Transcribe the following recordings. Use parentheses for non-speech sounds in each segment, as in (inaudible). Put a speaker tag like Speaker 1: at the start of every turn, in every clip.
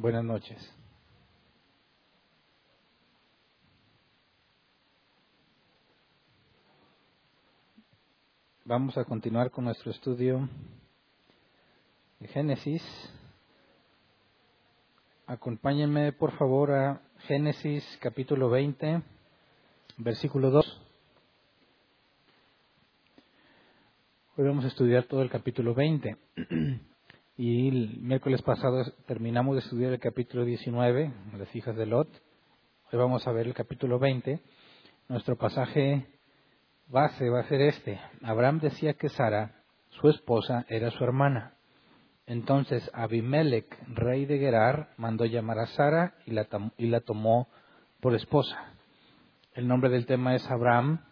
Speaker 1: Buenas noches. Vamos a continuar con nuestro estudio de Génesis. Acompáñenme por favor a Génesis capítulo 20, versículo 2. Hoy vamos a estudiar todo el capítulo 20. (clears throat) Y el miércoles pasado terminamos de estudiar el capítulo 19, las hijas de Lot. Hoy vamos a ver el capítulo 20. Nuestro pasaje base va a ser este. Abraham decía que Sara, su esposa, era su hermana. Entonces Abimelech, rey de Gerar, mandó llamar a Sara y la, y la tomó por esposa. El nombre del tema es Abraham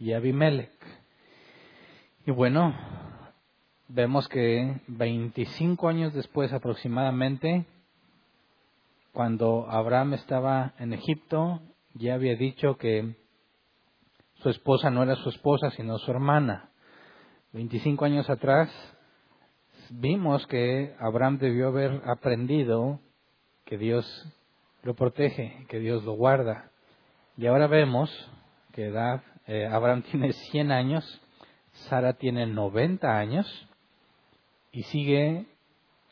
Speaker 1: y Abimelech. Y bueno, vemos que 25 años después aproximadamente, cuando Abraham estaba en Egipto, ya había dicho que su esposa no era su esposa, sino su hermana. 25 años atrás vimos que Abraham debió haber aprendido que Dios lo protege, que Dios lo guarda. Y ahora vemos que edad, eh, Abraham (laughs) tiene 100 años, Sara tiene 90 años, y sigue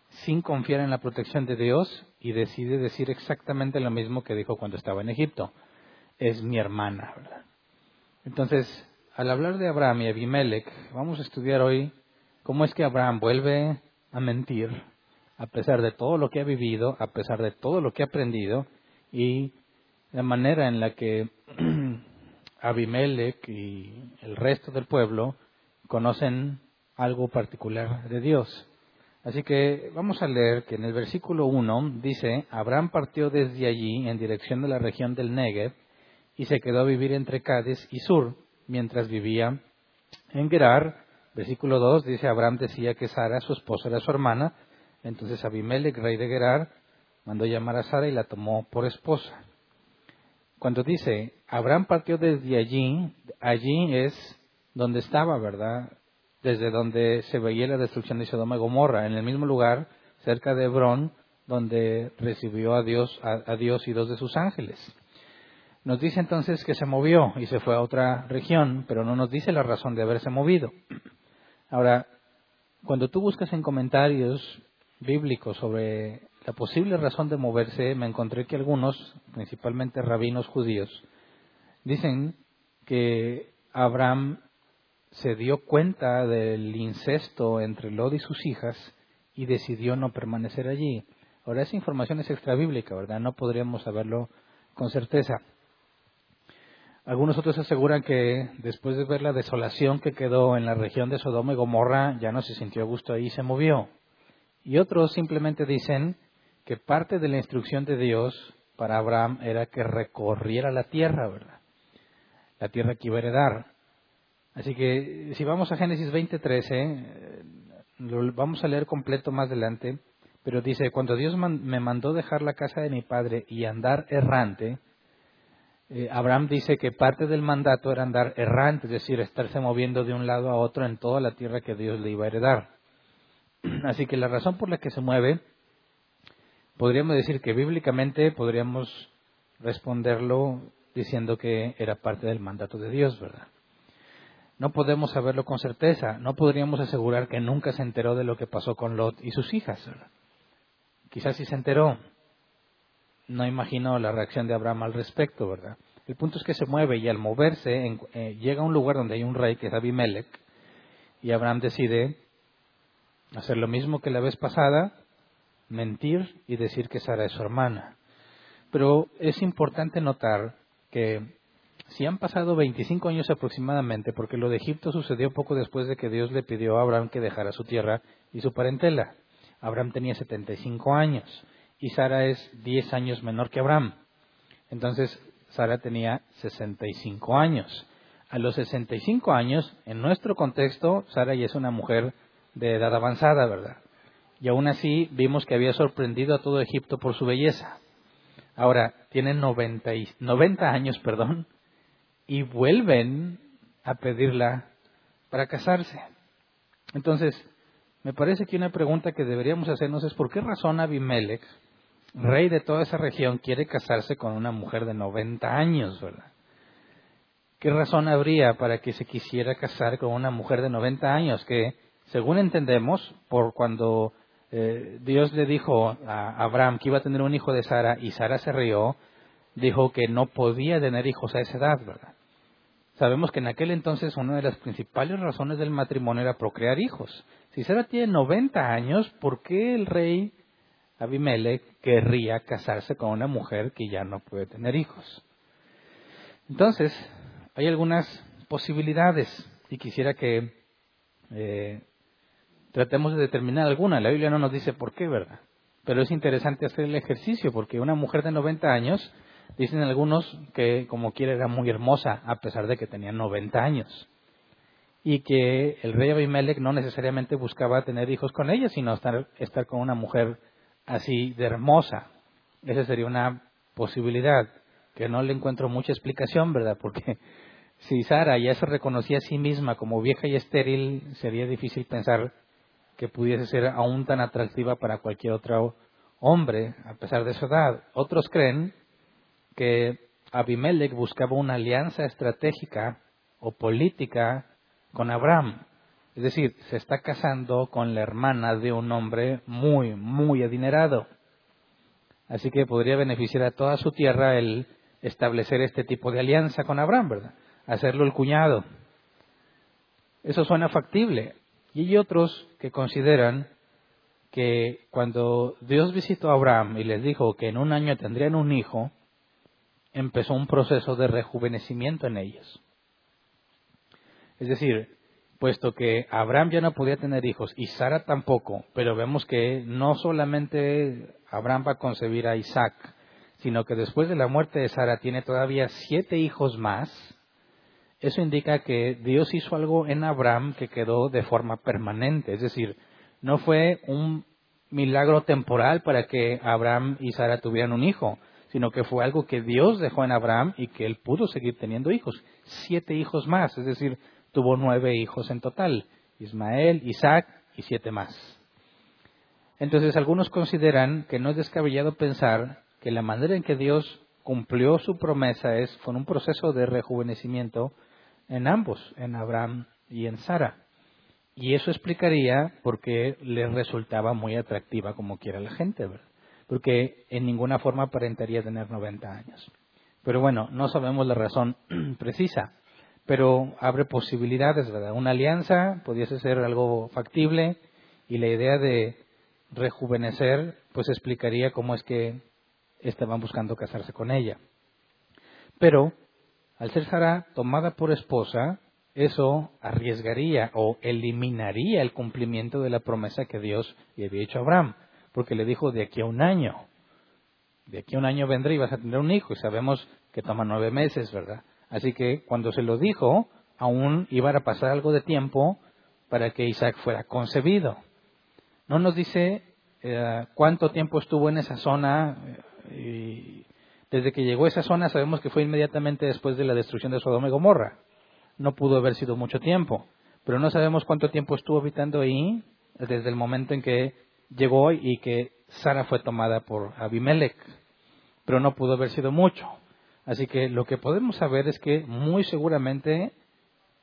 Speaker 1: sin confiar en la protección de Dios y decide decir exactamente lo mismo que dijo cuando estaba en Egipto. Es mi hermana, ¿verdad? Entonces, al hablar de Abraham y Abimelech, vamos a estudiar hoy cómo es que Abraham vuelve a mentir a pesar de todo lo que ha vivido, a pesar de todo lo que ha aprendido y la manera en la que (clears throat) Abimelech y el resto del pueblo conocen algo particular de Dios. Así que vamos a leer que en el versículo 1 dice, Abraham partió desde allí en dirección de la región del Negev y se quedó a vivir entre Cádiz y Sur, mientras vivía en Gerar. Versículo 2 dice, Abraham decía que Sara, su esposa, era su hermana. Entonces Abimelech, rey de Gerar, mandó llamar a Sara y la tomó por esposa. Cuando dice, Abraham partió desde allí, allí es donde estaba, ¿verdad? Desde donde se veía la destrucción de Sodoma y Gomorra, en el mismo lugar, cerca de Hebrón, donde recibió a Dios, a, Dios y dos de sus ángeles. Nos dice entonces que se movió y se fue a otra región, pero no nos dice la razón de haberse movido. Ahora, cuando tú buscas en comentarios bíblicos sobre la posible razón de moverse, me encontré que algunos, principalmente rabinos judíos, dicen que Abraham se dio cuenta del incesto entre Lot y sus hijas y decidió no permanecer allí. Ahora, esa información es extrabíblica, ¿verdad? No podríamos saberlo con certeza. Algunos otros aseguran que después de ver la desolación que quedó en la región de Sodoma y Gomorra, ya no se sintió a gusto ahí y se movió. Y otros simplemente dicen que parte de la instrucción de Dios para Abraham era que recorriera la tierra, ¿verdad? La tierra que iba a heredar. Así que si vamos a Génesis 20:13, eh, lo vamos a leer completo más adelante, pero dice, cuando Dios me mandó dejar la casa de mi padre y andar errante, eh, Abraham dice que parte del mandato era andar errante, es decir, estarse moviendo de un lado a otro en toda la tierra que Dios le iba a heredar. (clears throat) Así que la razón por la que se mueve, podríamos decir que bíblicamente podríamos responderlo diciendo que era parte del mandato de Dios, ¿verdad? No podemos saberlo con certeza. No podríamos asegurar que nunca se enteró de lo que pasó con Lot y sus hijas. Quizás sí se enteró. No imagino la reacción de Abraham al respecto, ¿verdad? El punto es que se mueve y al moverse eh, llega a un lugar donde hay un rey que es Abimelech y Abraham decide hacer lo mismo que la vez pasada, mentir y decir que Sara es su hermana. Pero es importante notar que si han pasado 25 años aproximadamente, porque lo de Egipto sucedió poco después de que Dios le pidió a Abraham que dejara su tierra y su parentela. Abraham tenía 75 años y Sara es 10 años menor que Abraham. Entonces, Sara tenía 65 años. A los 65 años, en nuestro contexto, Sara ya es una mujer de edad avanzada, ¿verdad? Y aún así vimos que había sorprendido a todo Egipto por su belleza. Ahora, tienen 90, 90 años, perdón, y vuelven a pedirla para casarse. Entonces, me parece que una pregunta que deberíamos hacernos es ¿por qué razón Abimelech, rey de toda esa región, quiere casarse con una mujer de 90 años, verdad? ¿Qué razón habría para que se quisiera casar con una mujer de 90 años que, según entendemos, por cuando eh, Dios le dijo a Abraham que iba a tener un hijo de Sara y Sara se rió, dijo que no podía tener hijos a esa edad, ¿verdad? Sabemos que en aquel entonces una de las principales razones del matrimonio era procrear hijos. Si Sara tiene 90 años, ¿por qué el rey Abimelech querría casarse con una mujer que ya no puede tener hijos? Entonces, hay algunas posibilidades y quisiera que eh, tratemos de determinar alguna. La Biblia no nos dice por qué, ¿verdad? Pero es interesante hacer el ejercicio porque una mujer de 90 años, dicen algunos que como quiera era muy hermosa a pesar de que tenía 90 años. Y que el rey Abimelech no necesariamente buscaba tener hijos con ella, sino estar, estar con una mujer así de hermosa. Esa sería una posibilidad que no le encuentro mucha explicación, ¿verdad? Porque (laughs) si Sara ya se reconocía a sí misma como vieja y estéril, sería difícil pensar que pudiese ser aún tan atractiva para cualquier otro hombre, a pesar de su edad. Otros creen que Abimelech buscaba una alianza estratégica o política con Abraham. Es decir, se está casando con la hermana de un hombre muy, muy adinerado. Así que podría beneficiar a toda su tierra el establecer este tipo de alianza con Abraham, ¿verdad? Hacerlo el cuñado. Eso suena factible. Y hay otros que consideran que cuando Dios visitó a Abraham y les dijo que en un año tendrían un hijo, empezó un proceso de rejuvenecimiento en ellos. Es decir, puesto que Abraham ya no podía tener hijos y Sara tampoco, pero vemos que no solamente Abraham va a concebir a Isaac, sino que después de la muerte de Sara tiene todavía siete hijos más, eso indica que Dios hizo algo en Abraham que quedó de forma permanente. Es decir, no fue un milagro temporal para que Abraham y Sara tuvieran un hijo, sino que fue algo que Dios dejó en Abraham y que él pudo seguir teniendo hijos. Siete hijos más, es decir, tuvo nueve hijos en total. Ismael, Isaac y siete más. Entonces algunos consideran que no es descabellado pensar que la manera en que Dios cumplió su promesa es con un proceso de rejuvenecimiento en ambos, en Abraham y en Sara. Y eso explicaría por qué les resultaba muy atractiva como quiera la gente, ¿verdad? Porque en ninguna forma aparentaría tener 90 años. Pero bueno, no sabemos la razón (clears throat) precisa, pero abre posibilidades, ¿verdad? Una alianza pudiese ser algo factible y la idea de rejuvenecer, pues explicaría cómo es que estaban buscando casarse con ella. Pero al ser Sara tomada por esposa, eso arriesgaría o eliminaría el cumplimiento de la promesa que Dios le había hecho a Abraham, porque le dijo de aquí a un año, de aquí a un año vendré y vas a tener un hijo, y sabemos que toma nueve meses, ¿verdad? Así que cuando se lo dijo, aún iba a pasar algo de tiempo para que Isaac fuera concebido. No nos dice eh, cuánto tiempo estuvo en esa zona eh, desde que llegó a esa zona sabemos que fue inmediatamente después de la destrucción de Sodoma y Gomorra. No pudo haber sido mucho tiempo, pero no sabemos cuánto tiempo estuvo habitando ahí desde el momento en que llegó y que Sara fue tomada por Abimelech, pero no pudo haber sido mucho. Así que lo que podemos saber es que muy seguramente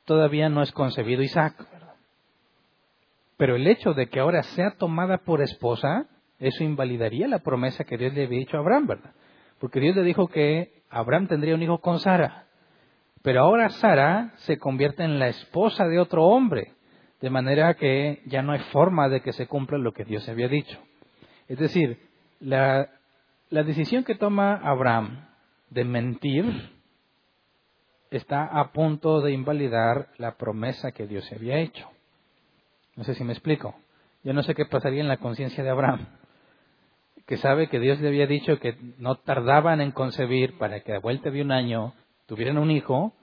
Speaker 1: todavía no es concebido Isaac. Pero el hecho de que ahora sea tomada por esposa, eso invalidaría la promesa que Dios le había dicho a Abraham, ¿verdad? Porque Dios le dijo que Abraham tendría un hijo con Sara. Pero ahora Sara se convierte en la esposa de otro hombre, de manera que ya no hay forma de que se cumpla lo que Dios había dicho. Es decir, la, decisión que toma Abraham de mentir está a punto de invalidar la promesa que Dios había hecho. No sé si me explico. Yo no sé qué pasaría en la conciencia de Abraham, que sabe que Dios le había dicho que no tardaban en concebir para que a vuelta de un año tuvieran un hijo,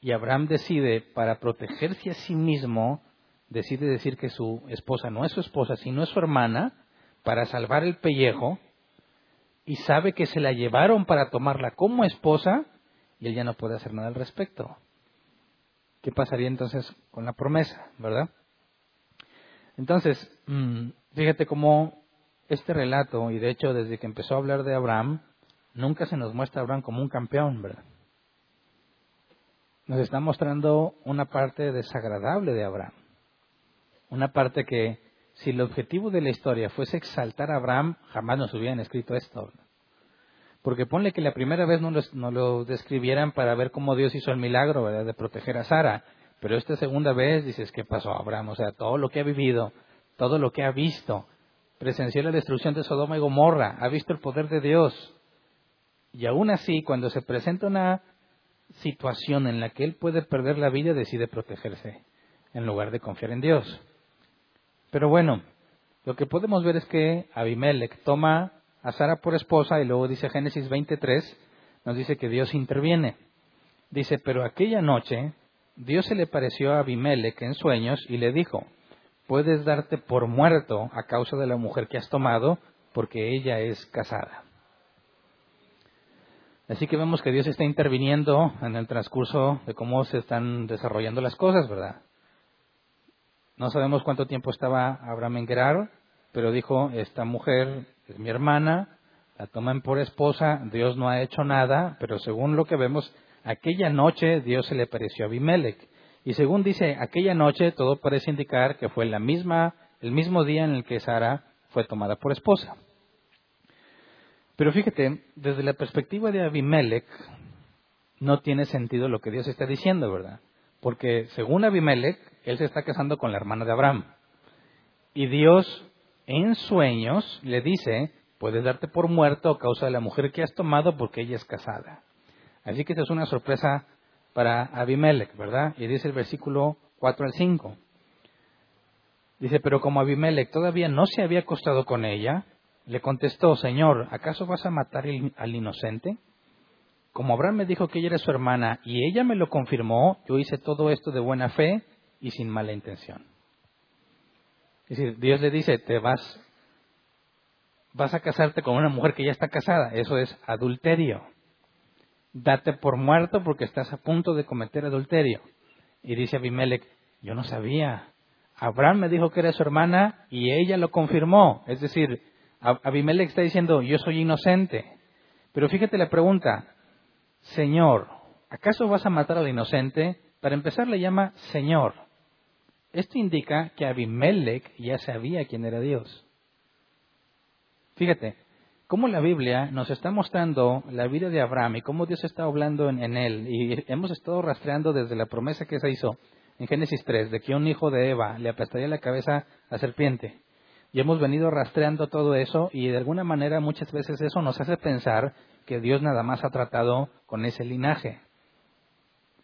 Speaker 1: y Abraham decide, para protegerse a sí mismo, decide decir que su esposa no es su esposa, sino es su hermana, para salvar el pellejo, y sabe que se la llevaron para tomarla como esposa, y él ya no puede hacer nada al respecto. ¿Qué pasaría entonces con la promesa, verdad? Entonces, mm, fíjate cómo este relato, y de hecho desde que empezó a hablar de Abraham, nunca se nos muestra Abraham como un campeón, ¿verdad? Nos está mostrando una parte desagradable de Abraham. Una parte que, si el objetivo de la historia fuese exaltar a Abraham, jamás nos hubieran escrito esto. Porque ponle que la primera vez no lo, describieran para ver cómo Dios hizo el milagro de proteger a Sara. Pero esta segunda vez dices, ¿qué pasó Abraham? O sea, todo lo que ha vivido, todo lo que ha visto, presenció la destrucción de Sodoma y Gomorra, ha visto el poder de Dios. Y aún así, cuando se presenta una situación en la que él puede perder la vida, decide protegerse en lugar de confiar en Dios. Pero bueno, lo que podemos ver es que Abimelech toma a Sara por esposa y luego dice Génesis 23, nos dice que Dios interviene. Dice, pero aquella noche Dios se le pareció a Abimelech en sueños y le dijo, puedes darte por muerto a causa de la mujer que has tomado, porque ella es casada. Así que vemos que Dios está interviniendo en el transcurso de cómo se están desarrollando las cosas, ¿verdad? No sabemos cuánto tiempo estaba Abraham en Gerar, pero dijo, esta mujer es mi hermana, la toman por esposa, Dios no ha hecho nada, pero según lo que vemos, aquella noche Dios se le pareció a Abimelech. Y según dice, aquella noche todo parece indicar que fue la misma, el mismo día en el que Sara fue tomada por esposa. Pero fíjate, desde la perspectiva de Abimelech, no tiene sentido lo que Dios está diciendo, ¿verdad? Porque según Abimelech, él se está casando con la hermana de Abraham. Y Dios en sueños le dice, puedes darte por muerto a causa de la mujer que has tomado porque ella es casada. Así que esta es una sorpresa para Abimelech, ¿verdad? Y dice el versículo 4 al 5. Dice, pero como Abimelech todavía no se había acostado con ella, le contestó, Señor, ¿acaso vas a matar al inocente? Como Abraham me dijo que ella era su hermana y ella me lo confirmó, yo hice todo esto de buena fe y sin mala intención. Es decir, Dios le dice, te vas, vas a casarte con una mujer que ya está casada. Eso es adulterio. Date por muerto porque estás a punto de cometer adulterio. Y dice Abimelech, yo no sabía. Abraham me dijo que era su hermana y ella lo confirmó. Es decir, Abimelech está diciendo, yo soy inocente. Pero fíjate la pregunta, Señor, ¿acaso vas a matar al inocente? Para empezar le llama Señor. Esto indica que Abimelech ya sabía quién era Dios. Fíjate, cómo la Biblia nos está mostrando la vida de Abraham y cómo Dios está hablando en, él. Y hemos estado rastreando desde la promesa que se hizo en Génesis 3 de que un hijo de Eva le aplastaría la cabeza a serpiente. Y hemos venido rastreando todo eso y de alguna manera muchas veces eso nos hace pensar que Dios nada más ha tratado con ese linaje.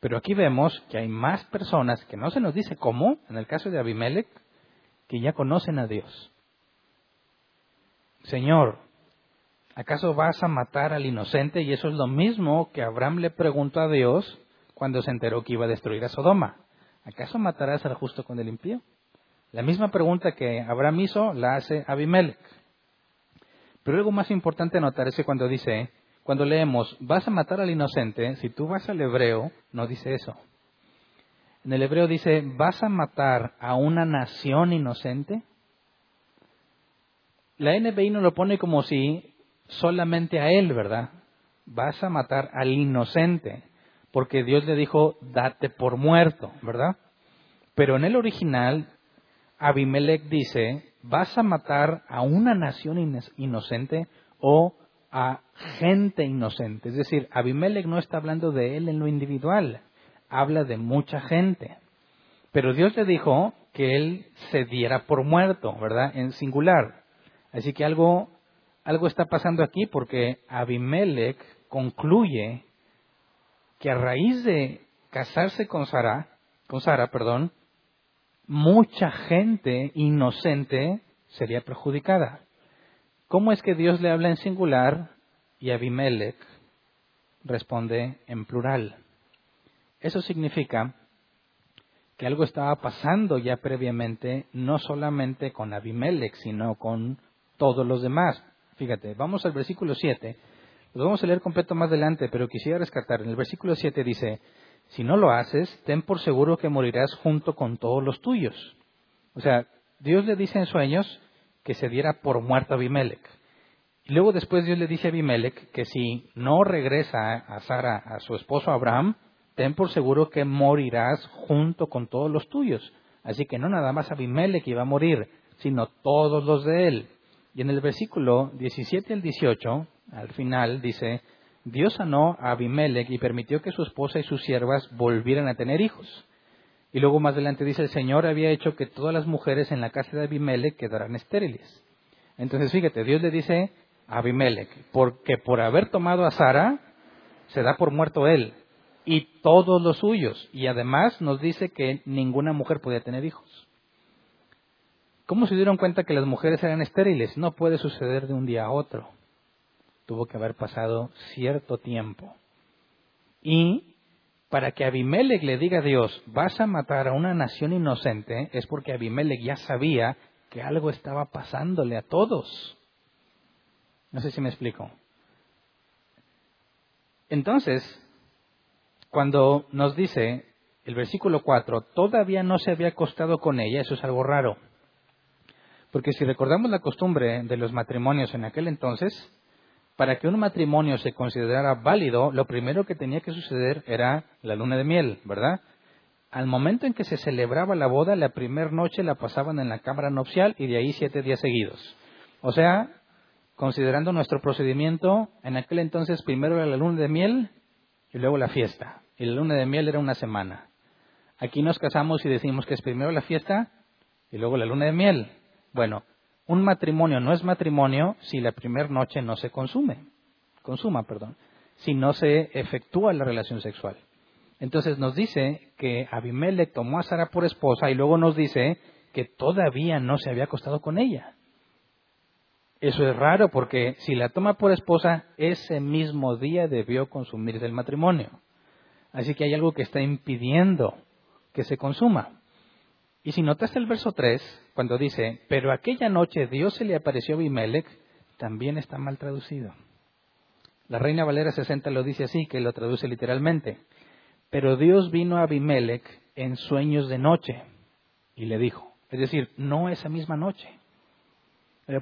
Speaker 1: Pero aquí vemos que hay más personas que no se nos dice cómo, en el caso de Abimelech, que ya conocen a Dios. Señor, ¿acaso vas a matar al inocente? Y eso es lo mismo que Abraham le preguntó a Dios cuando se enteró que iba a destruir a Sodoma. ¿Acaso matarás al justo con el impío? La misma pregunta que Abraham hizo la hace Abimelech. Pero algo más importante notar es que cuando dice, cuando leemos, vas a matar al inocente, si tú vas al hebreo, no dice eso. En el hebreo dice, vas a matar a una nación inocente. La NBI no lo pone como si solamente a él, ¿verdad? Vas a matar al inocente, porque Dios le dijo, date por muerto, ¿verdad? Pero en el original, Abimelech dice, vas a matar a una nación inocente o a gente inocente. Es decir, Abimelech no está hablando de él en lo individual, habla de mucha gente. Pero Dios le dijo que él se diera por muerto, ¿verdad? En singular. Así que algo algo está pasando aquí porque Abimelech concluye que a raíz de casarse con Sara, con Sara, perdón, mucha gente inocente sería perjudicada. ¿Cómo es que Dios le habla en singular y Abimelech responde en plural? Eso significa que algo estaba pasando ya previamente, no solamente con Abimelech, sino con todos los demás. Fíjate, vamos al versículo 7. Lo vamos a leer completo más adelante, pero quisiera rescatar. En el versículo 7 dice, si no lo haces, ten por seguro que morirás junto con todos los tuyos. O sea, Dios le dice en sueños que se diera por muerto a Abimelech. Y luego después Dios le dice a Abimelech que si no regresa a Sara, a su esposo Abraham, ten por seguro que morirás junto con todos los tuyos. Así que no nada más Abimelech iba a morir, sino todos los de él. Y en el versículo 17 al 18, al final dice, Dios sanó a Abimelech y permitió que su esposa y sus siervas volvieran a tener hijos. Y luego más adelante dice, el Señor había hecho que todas las mujeres en la casa de Abimelech quedaran estériles. Entonces fíjate, Dios le dice a Abimelech, porque por haber tomado a Sara, se da por muerto él y todos los suyos. Y además nos dice que ninguna mujer podía tener hijos. ¿Cómo se dieron cuenta que las mujeres eran estériles? No puede suceder de un día a otro. Tuvo que haber pasado cierto tiempo. Y para que Abimelech le diga a Dios, vas a matar a una nación inocente, es porque Abimelech ya sabía que algo estaba pasándole a todos. No sé si me explico. Entonces, cuando nos dice el versículo 4, todavía no se había acostado con ella, eso es algo raro. Porque si recordamos la costumbre de los matrimonios en aquel entonces, para que un matrimonio se considerara válido, lo primero que tenía que suceder era la luna de miel, ¿verdad? Al momento en que se celebraba la boda, la primera noche la pasaban en la cámara nupcial y de ahí siete días seguidos. O sea, considerando nuestro procedimiento, en aquel entonces primero era la luna de miel y luego la fiesta y la luna de miel era una semana. Aquí nos casamos y decimos que es primero la fiesta y luego la luna de miel. Bueno, un matrimonio no es matrimonio si la primera noche no se consume, consuma, perdón, si no se efectúa la relación sexual. Entonces nos dice que Abimelech tomó a Sara por esposa y luego nos dice que todavía no se había acostado con ella. Eso es raro porque si la toma por esposa, ese mismo día debió consumirse el matrimonio. Así que hay algo que está impidiendo que se consuma. Y si notas el verso 3, cuando dice, pero aquella noche Dios se le apareció a Abimelech, también está mal traducido. La Reina Valera 60 lo dice así, que lo traduce literalmente. Pero Dios vino a Abimelech en sueños de noche y le dijo, es decir, no esa misma noche.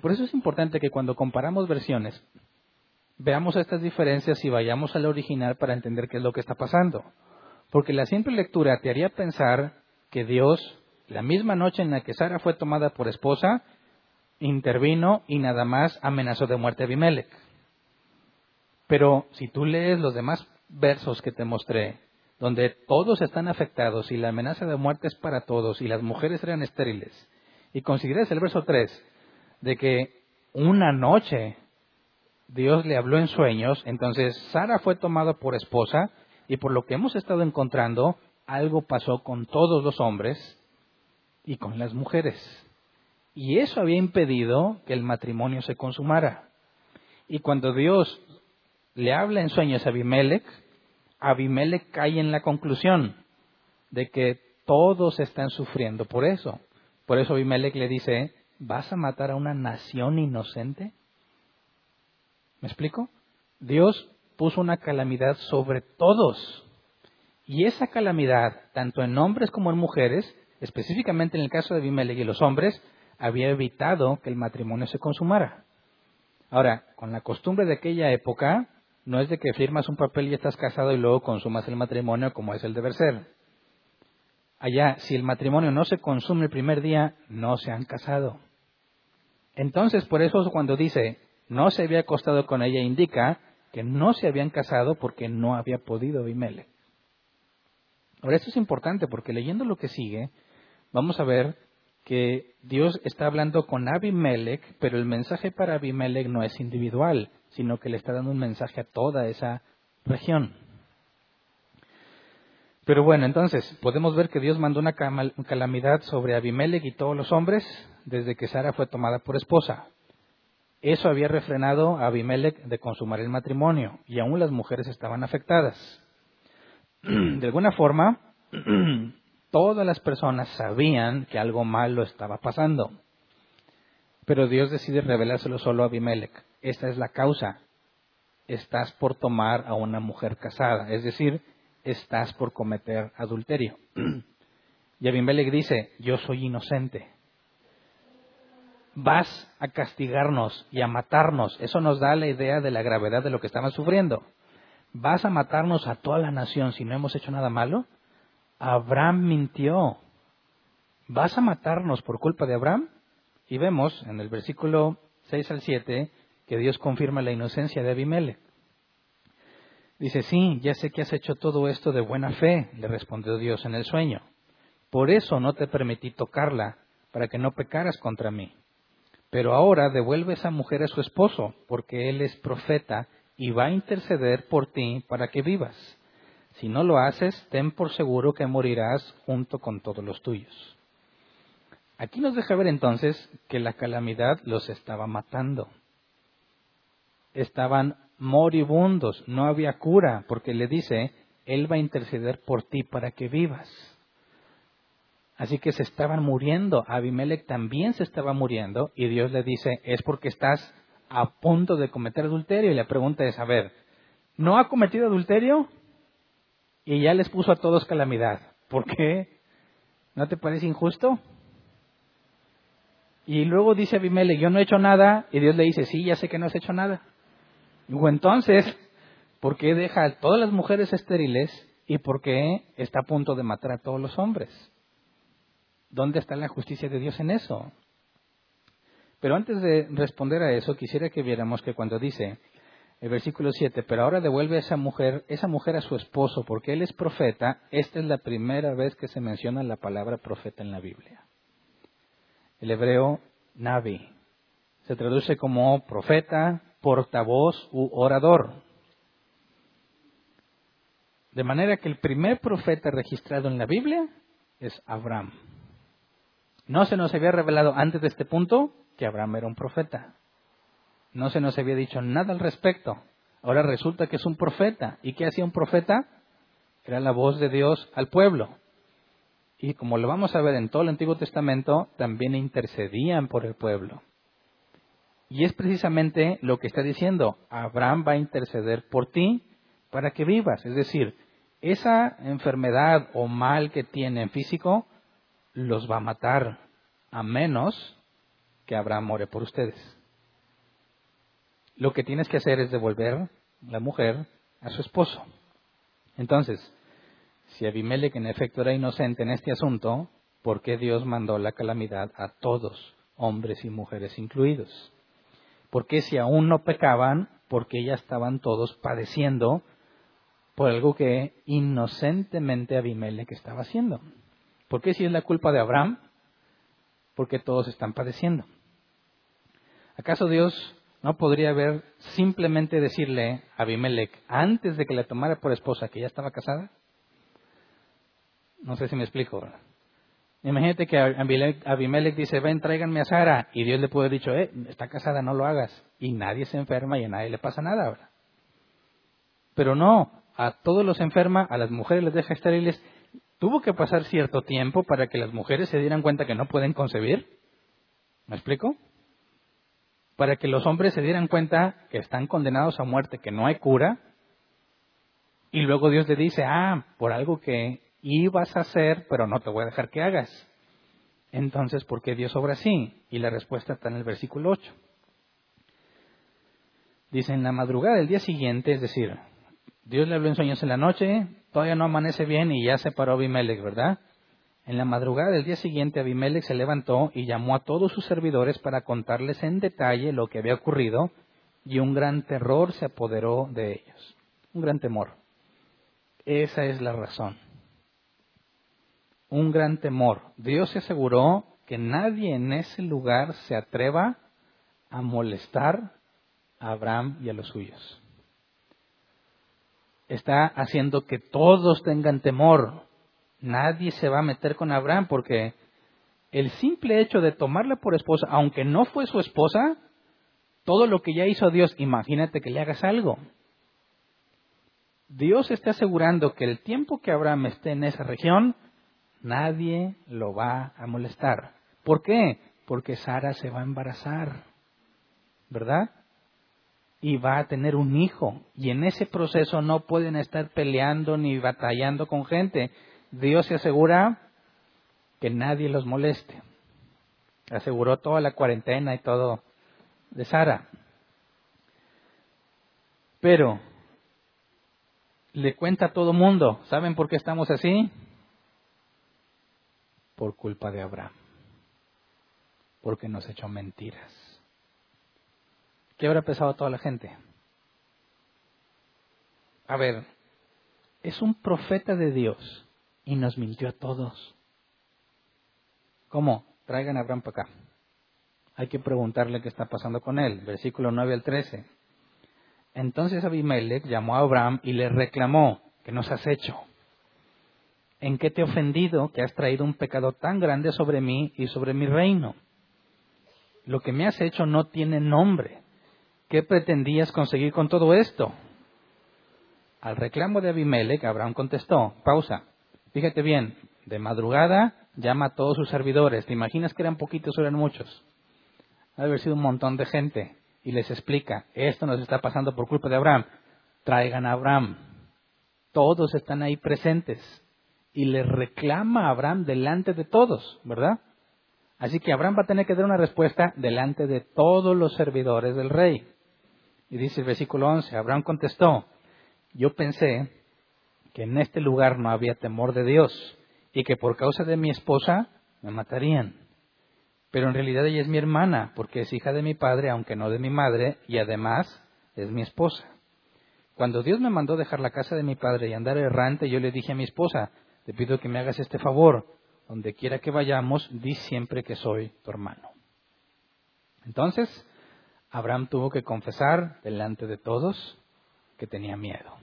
Speaker 1: por eso es importante que cuando comparamos versiones, veamos estas diferencias y vayamos al original para entender qué es lo que está pasando. Porque la simple lectura te haría pensar que Dios, la misma noche en la que Sara fue tomada por esposa, intervino y nada más amenazó de muerte a Abimelech. Pero si tú lees los demás versos que te mostré, donde todos están afectados y la amenaza de muerte es para todos y las mujeres eran estériles, y consideras el verso 3 de que una noche Dios le habló en sueños, entonces Sara fue tomada por esposa y por lo que hemos estado encontrando, algo pasó con todos los hombres y con las mujeres. Y eso había impedido que el matrimonio se consumara. Y cuando Dios le habla en sueños a Abimelech, Abimelech cae en la conclusión de que todos están sufriendo por eso. Por eso Abimelech le dice, ¿vas a matar a una nación inocente? ¿Me explico? Dios puso una calamidad sobre todos. Y esa calamidad, tanto en hombres como en mujeres, específicamente en el caso de Abimelech y los hombres, había evitado que el matrimonio se consumara. Ahora, con la costumbre de aquella época, no es de que firmas un papel y estás casado y luego consumas el matrimonio como es el deber ser. Allá, si el matrimonio no se consume el primer día, no se han casado. Entonces, por eso cuando dice, no se había acostado con ella indica que no se habían casado porque no había podido Abimelech. Ahora, esto es importante porque leyendo lo que sigue, vamos a ver que Dios está hablando con Abimelech, pero el mensaje para Abimelech no es individual, sino que le está dando un mensaje a toda esa región. Pero bueno, entonces, podemos ver que Dios mandó una calamidad sobre Abimelech y todos los hombres desde que Sara fue tomada por esposa. Eso había refrenado a Abimelech de consumar el matrimonio y aún las mujeres estaban afectadas. (clears throat) De alguna forma, (clears throat) todas las personas sabían que algo malo estaba pasando. Pero Dios decide revelárselo solo a Abimelech. Esta es la causa. Estás por tomar a una mujer casada, es decir, estás por cometer adulterio. (clears throat) Y Abimelech dice, yo soy inocente. Vas a castigarnos y a matarnos. Eso nos da la idea de la gravedad de lo que estamos sufriendo. Vas a matarnos a toda la nación si no hemos hecho nada malo. Abraham mintió. ¿Vas a matarnos por culpa de Abraham? Y vemos en el versículo 6 al 7 que Dios confirma la inocencia de Abimelech. Dice, sí, ya sé que has hecho todo esto de buena fe, le respondió Dios en el sueño. Por eso no te permití tocarla, para que no pecaras contra mí. Pero ahora devuelve esa mujer a su esposo, porque él es profeta y va a interceder por ti para que vivas. Si no lo haces, ten por seguro que morirás junto con todos los tuyos. Aquí nos deja ver entonces que la calamidad los estaba matando. Estaban moribundos, no había cura, porque le dice, Él va a interceder por ti para que vivas. Así que se estaban muriendo, Abimelech también se estaba muriendo, y Dios le dice, es porque estás a punto de cometer adulterio. Y la pregunta es, a ver, ¿no ha cometido adulterio? Y ya les puso a todos calamidad. ¿Por qué? ¿No te parece injusto? Y luego dice Abimelech, yo no he hecho nada, y Dios le dice, sí, ya sé que no has hecho nada. O entonces, ¿por qué deja a todas las mujeres estériles y por qué está a punto de matar a todos los hombres? ¿Dónde está la justicia de Dios en eso? Pero antes de responder a eso, quisiera que viéramos que cuando dice el versículo 7, pero ahora devuelve a esa mujer, esa mujer a su esposo porque él es profeta, esta es la primera vez que se menciona la palabra profeta en la Biblia. El hebreo Navi se traduce como profeta, portavoz u orador. De manera que el primer profeta registrado en la Biblia es Abraham. No se nos había revelado antes de este punto que Abraham era un profeta. No se nos había dicho nada al respecto. Ahora resulta que es un profeta. ¿Y qué hacía un profeta? Era la voz de Dios al pueblo. Y como lo vamos a ver en todo el Antiguo Testamento, también intercedían por el pueblo. Y es precisamente lo que está diciendo, Abraham va a interceder por ti para que vivas. Es decir, esa enfermedad o mal que tienen físico los va a matar, a menos que Abraham more por ustedes. Lo que tienes que hacer es devolver la mujer a su esposo. Entonces, si Abimelech en efecto era inocente en este asunto, ¿por qué Dios mandó la calamidad a todos, hombres y mujeres incluidos? Porque si aún no pecaban, porque ya estaban todos padeciendo por algo que inocentemente Abimelech estaba haciendo. ¿Por qué si es la culpa de Abraham? Porque todos están padeciendo. ¿Acaso Dios no podría haber simplemente decirle a Abimelech, antes de que la tomara por esposa, que ya estaba casada? No sé si me explico. ¿verdad? Imagínate que Abimelech dice, ven, tráiganme a Sara. Y Dios le puede haber dicho, eh, está casada, no lo hagas. Y nadie se enferma y a nadie le pasa nada ahora. Pero no, a todos los enferma, a las mujeres les deja estériles. Tuvo que pasar cierto tiempo para que las mujeres se dieran cuenta que no pueden concebir. ¿Me explico? Para que los hombres se dieran cuenta que están condenados a muerte, que no hay cura. Y luego Dios le dice, ah, por algo que ibas a hacer, pero no te voy a dejar que hagas. Entonces, ¿por qué Dios obra así? Y la respuesta está en el versículo 8. Dice, en la madrugada del día siguiente, es decir, Dios le habló en sueños en la noche, todavía no amanece bien y ya se paró Abimelech, ¿verdad? En la madrugada del día siguiente, Abimelech se levantó y llamó a todos sus servidores para contarles en detalle lo que había ocurrido y un gran terror se apoderó de ellos. Un gran temor. Esa es la razón un gran temor. Dios se aseguró que nadie en ese lugar se atreva a molestar a Abraham y a los suyos. Está haciendo que todos tengan temor. Nadie se va a meter con Abraham porque el simple hecho de tomarla por esposa, aunque no fue su esposa, todo lo que ya hizo Dios, imagínate que le hagas algo. Dios está asegurando que el tiempo que Abraham esté en esa región, nadie lo va a molestar. ¿Por qué? Porque Sara se va a embarazar, ¿verdad? Y va a tener un hijo. Y en ese proceso no pueden estar peleando ni batallando con gente. Dios se asegura que nadie los moleste. Aseguró toda la cuarentena y todo de Sara. Pero le cuenta a todo mundo, ¿saben por qué estamos así? Por culpa de Abraham. Porque nos echó mentiras. ¿Qué habrá pesado a toda la gente? A ver, es un profeta de Dios y nos mintió a todos. ¿Cómo? Traigan a Abraham para acá hay que preguntarle qué está pasando con él. Versículo 9 al 13. Entonces Abimelech llamó a Abraham y le reclamó, ¿qué nos has hecho? ¿En qué te he ofendido que has traído un pecado tan grande sobre mí y sobre mi reino? Lo que me has hecho no tiene nombre. ¿Qué pretendías conseguir con todo esto? Al reclamo de Abimelech, Abraham contestó, pausa, fíjate bien, de madrugada llama a todos sus servidores. ¿Te imaginas que eran poquitos o eran muchos? ha de haber sido un montón de gente, y les explica, esto nos está pasando por culpa de Abraham, traigan a Abraham. Todos están ahí presentes, y le reclama a Abraham delante de todos, ¿verdad? Así que Abraham va a tener que dar una respuesta delante de todos los servidores del rey. Y dice el versículo 11, Abraham contestó, yo pensé que en este lugar no había temor de Dios y que por causa de mi esposa me matarían pero en realidad ella es mi hermana, porque es hija de mi padre, aunque no de mi madre, y además es mi esposa. Cuando Dios me mandó dejar la casa de mi padre y andar errante, yo le dije a mi esposa, te pido que me hagas este favor, donde quiera que vayamos, di siempre que soy tu hermano. Entonces, Abraham tuvo que confesar delante de todos que tenía miedo.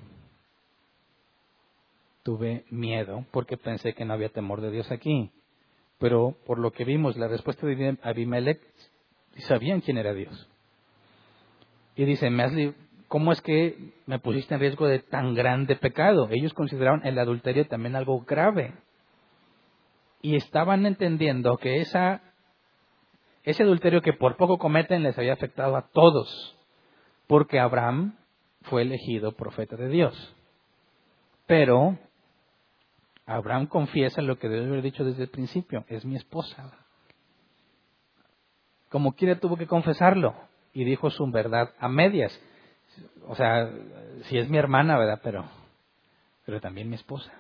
Speaker 1: Tuve miedo porque pensé que no había temor de Dios aquí. Pero por lo que vimos, la respuesta de Abimelech, sabían quién era Dios. Y dice, ¿cómo es que me pusiste en riesgo de tan grande pecado? Ellos consideraron el adulterio también algo grave. Y estaban entendiendo que esa, ese adulterio que por poco cometen les había afectado a todos, porque Abraham fue elegido profeta de Dios. Pero Abraham confiesa lo que debe haber dicho desde el principio, es mi esposa. Como quiera tuvo que confesarlo y dijo su verdad a medias. O sea, si es mi hermana, ¿verdad? Pero, pero también mi esposa.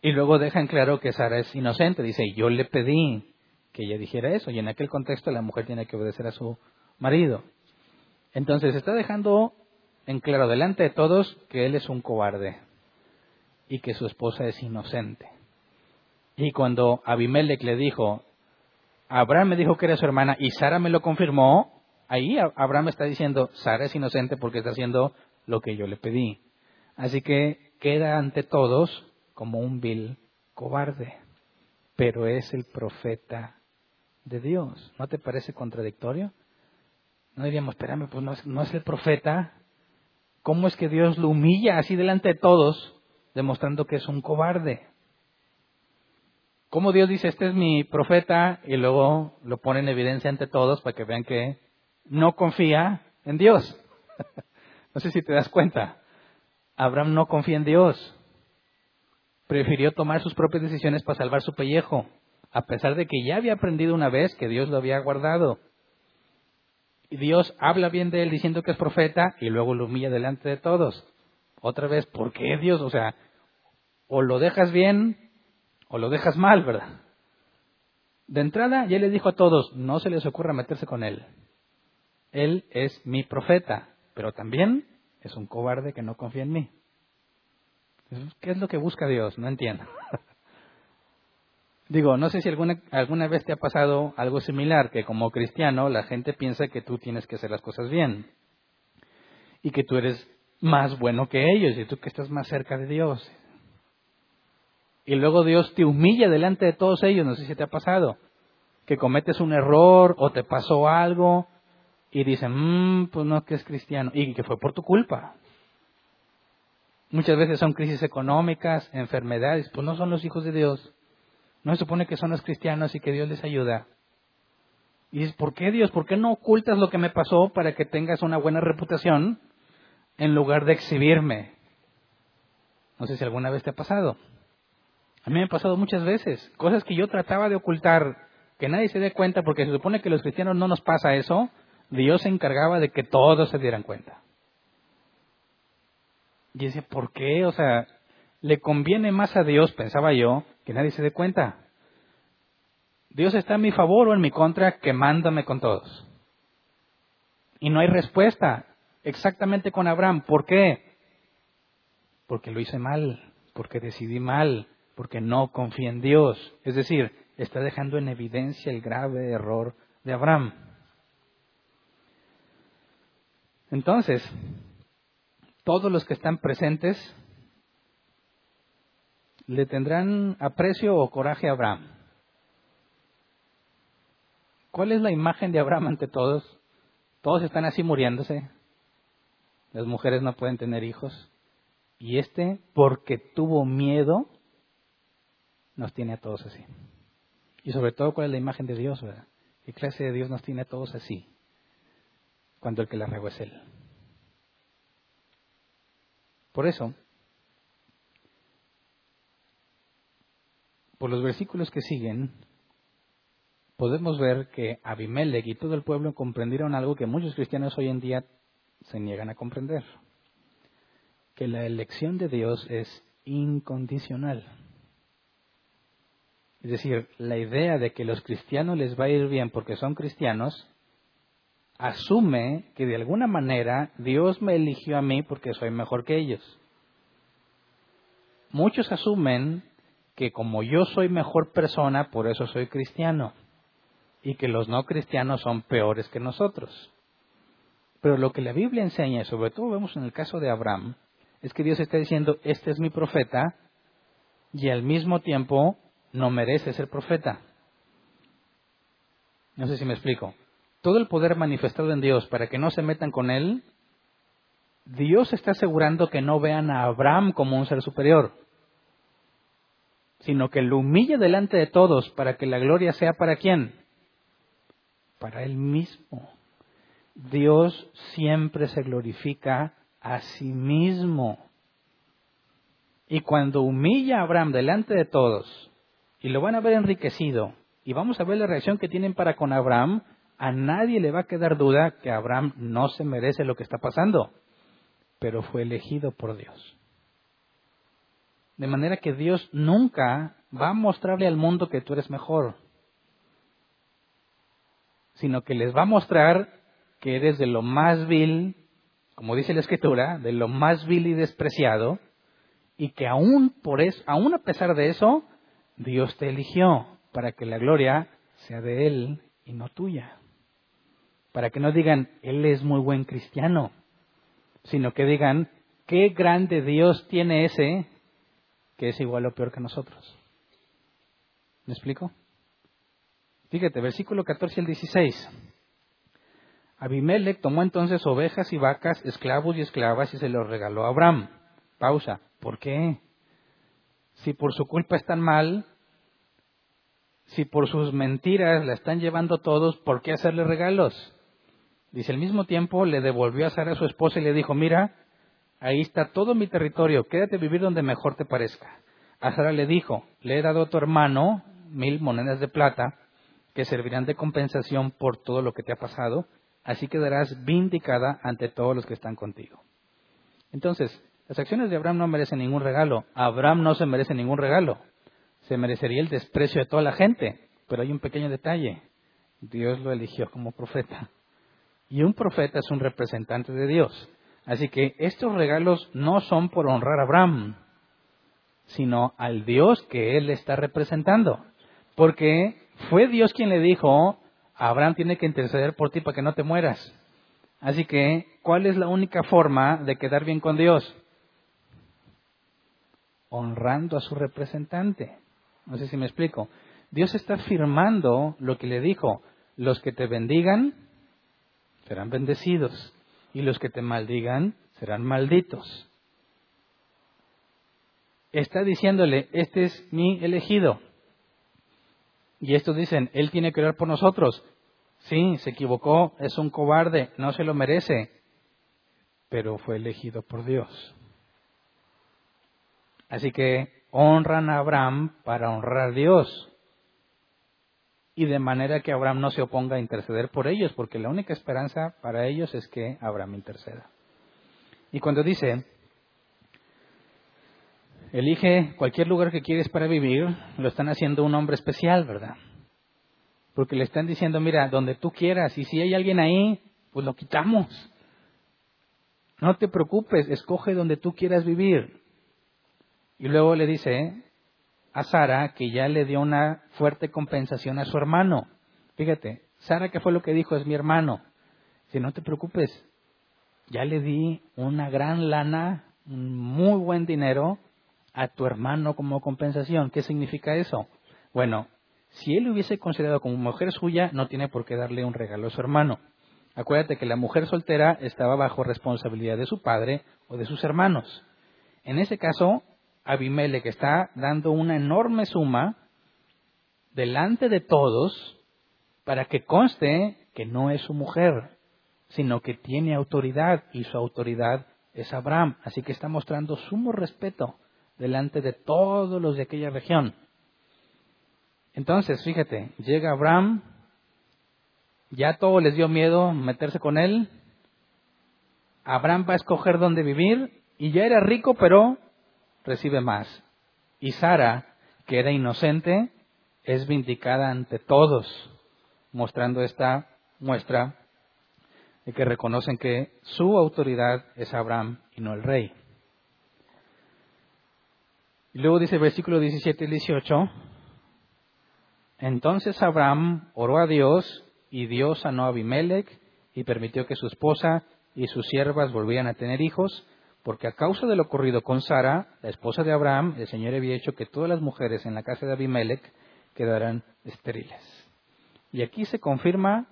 Speaker 1: Y luego deja en claro que Sara es inocente. Dice, yo le pedí que ella dijera eso. Y en aquel contexto la mujer tiene que obedecer a su marido. Entonces está dejando en claro delante de todos que él es un cobarde y que su esposa es inocente. Y cuando Abimelech le dijo, Abraham me dijo que era su hermana y Sara me lo confirmó, ahí Abraham está diciendo, Sara es inocente porque está haciendo lo que yo le pedí. Así que queda ante todos como un vil cobarde, pero es el profeta de Dios. ¿No te parece contradictorio? No diríamos, espérame, pues no es, no es el profeta. ¿Cómo es que Dios lo humilla así delante de todos demostrando que es un cobarde. Como Dios dice, este es mi profeta, y luego lo pone en evidencia ante todos para que vean que no confía en Dios. (laughs) no sé si te das cuenta. Abraham no confía en Dios. Prefirió tomar sus propias decisiones para salvar su pellejo, a pesar de que ya había aprendido una vez que Dios lo había guardado. Y Dios habla bien de él diciendo que es profeta y luego lo humilla delante de todos. Otra vez, ¿por qué Dios? O sea, o lo dejas bien o lo dejas mal, ¿verdad? De entrada, ya le dijo a todos, no se les ocurra meterse con él. Él es mi profeta, pero también es un cobarde que no confía en mí. ¿Qué es lo que busca Dios? No entiendo. (laughs) Digo, no sé si alguna, alguna vez te ha pasado algo similar, que como cristiano la gente piensa que tú tienes que hacer las cosas bien y que tú eres más bueno que ellos y tú que estás más cerca de Dios. Y luego Dios te humilla delante de todos ellos, no sé si te ha pasado, que cometes un error o te pasó algo y dicen, mmm, pues no, que es cristiano, y que fue por tu culpa. Muchas veces son crisis económicas, enfermedades, pues no son los hijos de Dios. No se supone que son los cristianos y que Dios les ayuda. Y dices, ¿por qué Dios? ¿Por qué no ocultas lo que me pasó para que tengas una buena reputación en lugar de exhibirme? No sé si alguna vez te ha pasado. A mí me ha pasado muchas veces. Cosas que yo trataba de ocultar, que nadie se dé cuenta, porque se supone que los cristianos no nos pasa eso. Dios se encargaba de que todos se dieran cuenta. Y decía, ¿por qué? O sea, le conviene más a Dios, pensaba yo, que nadie se dé cuenta. Dios está en mi favor o en mi contra, quemándome con todos. Y no hay respuesta exactamente con Abraham. ¿Por qué? Porque lo hice mal, porque decidí mal, porque no confía en Dios. Es decir, está dejando en evidencia el grave error de Abraham. Entonces, todos los que están presentes le tendrán aprecio o coraje a Abraham. ¿Cuál es la imagen de Abraham ante todos? Todos están así muriéndose. Las mujeres no pueden tener hijos. Y este, porque tuvo miedo, nos tiene a todos así. Y sobre todo, ¿cuál es la imagen de Dios? ¿verdad? ¿Qué clase de Dios nos tiene a todos así? Cuando el que la regó es Él. Por eso, por los versículos que siguen, podemos ver que Abimelech y todo el pueblo comprendieron algo que muchos cristianos hoy en día se niegan a comprender, que la elección de Dios es incondicional. Es decir, la idea de que los cristianos les va a ir bien porque son cristianos asume que de alguna manera Dios me eligió a mí porque soy mejor que ellos. Muchos asumen que como yo soy mejor persona, por eso soy cristiano, y que los no cristianos son peores que nosotros. Pero lo que la Biblia enseña, y sobre todo vemos en el caso de Abraham, es que Dios está diciendo, este es mi profeta, y al mismo tiempo no merece ser profeta. No sé si me explico todo el poder manifestado en Dios para que no se metan con Él, Dios está asegurando que no vean a Abraham como un ser superior, sino que lo humille delante de todos para que la gloria sea para quién? Para Él mismo. Dios siempre se glorifica a sí mismo. Y cuando humilla a Abraham delante de todos, y lo van a ver enriquecido, y vamos a ver la reacción que tienen para con Abraham, a nadie le va a quedar duda que Abraham no se merece lo que está pasando, pero fue elegido por Dios. De manera que Dios nunca va a mostrarle al mundo que tú eres mejor, sino que les va a mostrar que eres de lo más vil, como dice la escritura, de lo más vil y despreciado, y que aún por eso, aún a pesar de eso, Dios te eligió para que la gloria sea de él y no tuya para que no digan, Él es muy buen cristiano, sino que digan, qué grande Dios tiene ese que es igual o peor que nosotros. ¿Me explico? Fíjate, versículo 14 al 16. Abimelech tomó entonces ovejas y vacas, esclavos y esclavas y se los regaló a Abraham. Pausa. ¿Por qué? Si por su culpa están mal, si por sus mentiras la están llevando todos, ¿por qué hacerle regalos? Dice, al mismo tiempo le devolvió a Sara a su esposa y le dijo, mira, ahí está todo mi territorio, quédate a vivir donde mejor te parezca. A Sara le dijo, le he dado a tu hermano mil monedas de plata que servirán de compensación por todo lo que te ha pasado, así quedarás vindicada ante todos los que están contigo. Entonces, las acciones de Abraham no merecen ningún regalo. Abraham no se merece ningún regalo. Se merecería el desprecio de toda la gente. Pero hay un pequeño detalle. Dios lo eligió como profeta. Y un profeta es un representante de Dios. Así que estos regalos no son por honrar a Abraham, sino al Dios que él está representando. Porque fue Dios quien le dijo, Abraham tiene que interceder por ti para que no te mueras. Así que, ¿cuál es la única forma de quedar bien con Dios? Honrando a su representante. No sé si me explico. Dios está firmando lo que le dijo. Los que te bendigan serán bendecidos y los que te maldigan serán malditos. Está diciéndole, este es mi elegido. Y estos dicen, Él tiene que orar por nosotros. Sí, se equivocó, es un cobarde, no se lo merece, pero fue elegido por Dios. Así que honran a Abraham para honrar a Dios. Y de manera que Abraham no se oponga a interceder por ellos, porque la única esperanza para ellos es que Abraham interceda. Y cuando dice, elige cualquier lugar que quieres para vivir, lo están haciendo un hombre especial, ¿verdad? Porque le están diciendo, mira, donde tú quieras, y si hay alguien ahí, pues lo quitamos. No te preocupes, escoge donde tú quieras vivir. Y luego le dice a Sara que ya le dio una fuerte compensación a su hermano. Fíjate, Sara, ¿qué fue lo que dijo? Es mi hermano. Si no te preocupes, ya le di una gran lana, un muy buen dinero a tu hermano como compensación. ¿Qué significa eso? Bueno, si él lo hubiese considerado como mujer suya, no tiene por qué darle un regalo a su hermano. Acuérdate que la mujer soltera estaba bajo responsabilidad de su padre o de sus hermanos. En ese caso, Abimelech está dando una enorme suma delante de todos para que conste que no es su mujer, sino que tiene autoridad y su autoridad es Abraham. Así que está mostrando sumo respeto delante de todos los de aquella región. Entonces, fíjate, llega Abraham, ya todo les dio miedo meterse con él. Abraham va a escoger dónde vivir y ya era rico, pero recibe más. Y Sara, que era inocente, es vindicada ante todos, mostrando esta muestra y que reconocen que su autoridad es Abraham y no el rey. Y luego dice versículo 17 y 18, entonces Abraham oró a Dios y Dios sanó a Abimelech y permitió que su esposa y sus siervas volvieran a tener hijos, porque a causa de lo ocurrido con Sara, la esposa de Abraham, el Señor había hecho que todas las mujeres en la casa de Abimelech quedaran estériles. Y aquí se confirma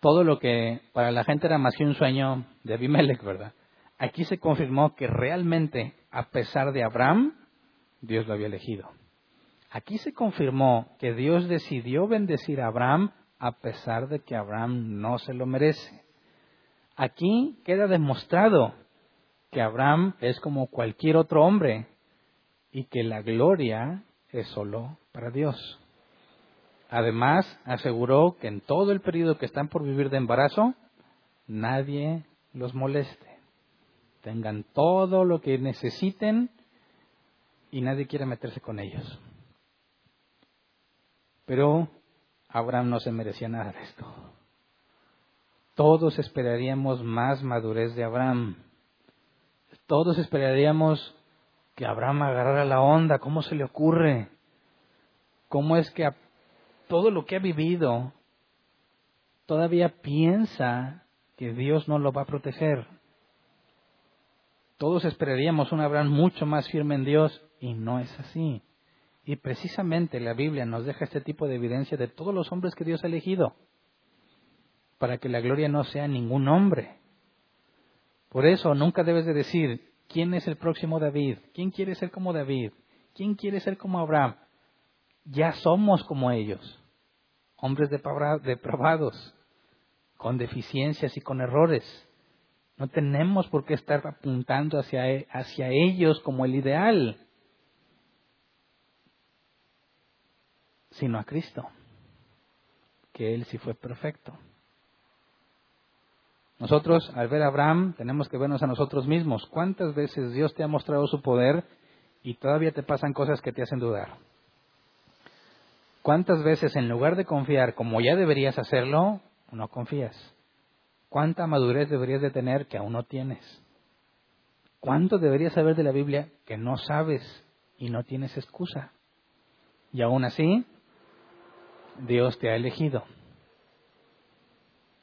Speaker 1: todo lo que para la gente era más que un sueño de Abimelech, ¿verdad? Aquí se confirmó que realmente, a pesar de Abraham, Dios lo había elegido. Aquí se confirmó que Dios decidió bendecir a Abraham a pesar de que Abraham no se lo merece. Aquí queda demostrado que Abraham es como cualquier otro hombre y que la gloria es solo para Dios. Además, aseguró que en todo el periodo que están por vivir de embarazo, nadie los moleste. Tengan todo lo que necesiten y nadie quiere meterse con ellos. Pero Abraham no se merecía nada de esto. Todos esperaríamos más madurez de Abraham. Todos esperaríamos que Abraham agarrara la onda. ¿Cómo se le ocurre? ¿Cómo es que todo lo que ha vivido, todavía piensa que Dios no lo va a proteger. Todos esperaríamos un Abraham mucho más firme en Dios y no es así. Y precisamente la Biblia nos deja este tipo de evidencia de todos los hombres que Dios ha elegido, para que la gloria no sea ningún hombre. Por eso nunca debes de decir, ¿quién es el próximo David? ¿Quién quiere ser como David? ¿Quién quiere ser como Abraham? ya somos como ellos, hombres depravados, con deficiencias y con errores. No tenemos por qué estar apuntando hacia, e, hacia ellos como el ideal, sino a Cristo, que Él sí fue perfecto. Nosotros, al ver a Abraham, tenemos que vernos a nosotros mismos. ¿Cuántas veces Dios te ha mostrado su poder y todavía te pasan cosas que te hacen dudar? ¿Cuántas veces en lugar de confiar como ya deberías hacerlo, no confías? ¿Cuánta madurez deberías de tener que aún no tienes? ¿Cuánto deberías saber de la Biblia que no sabes y no tienes excusa? Y aún así, Dios te ha elegido.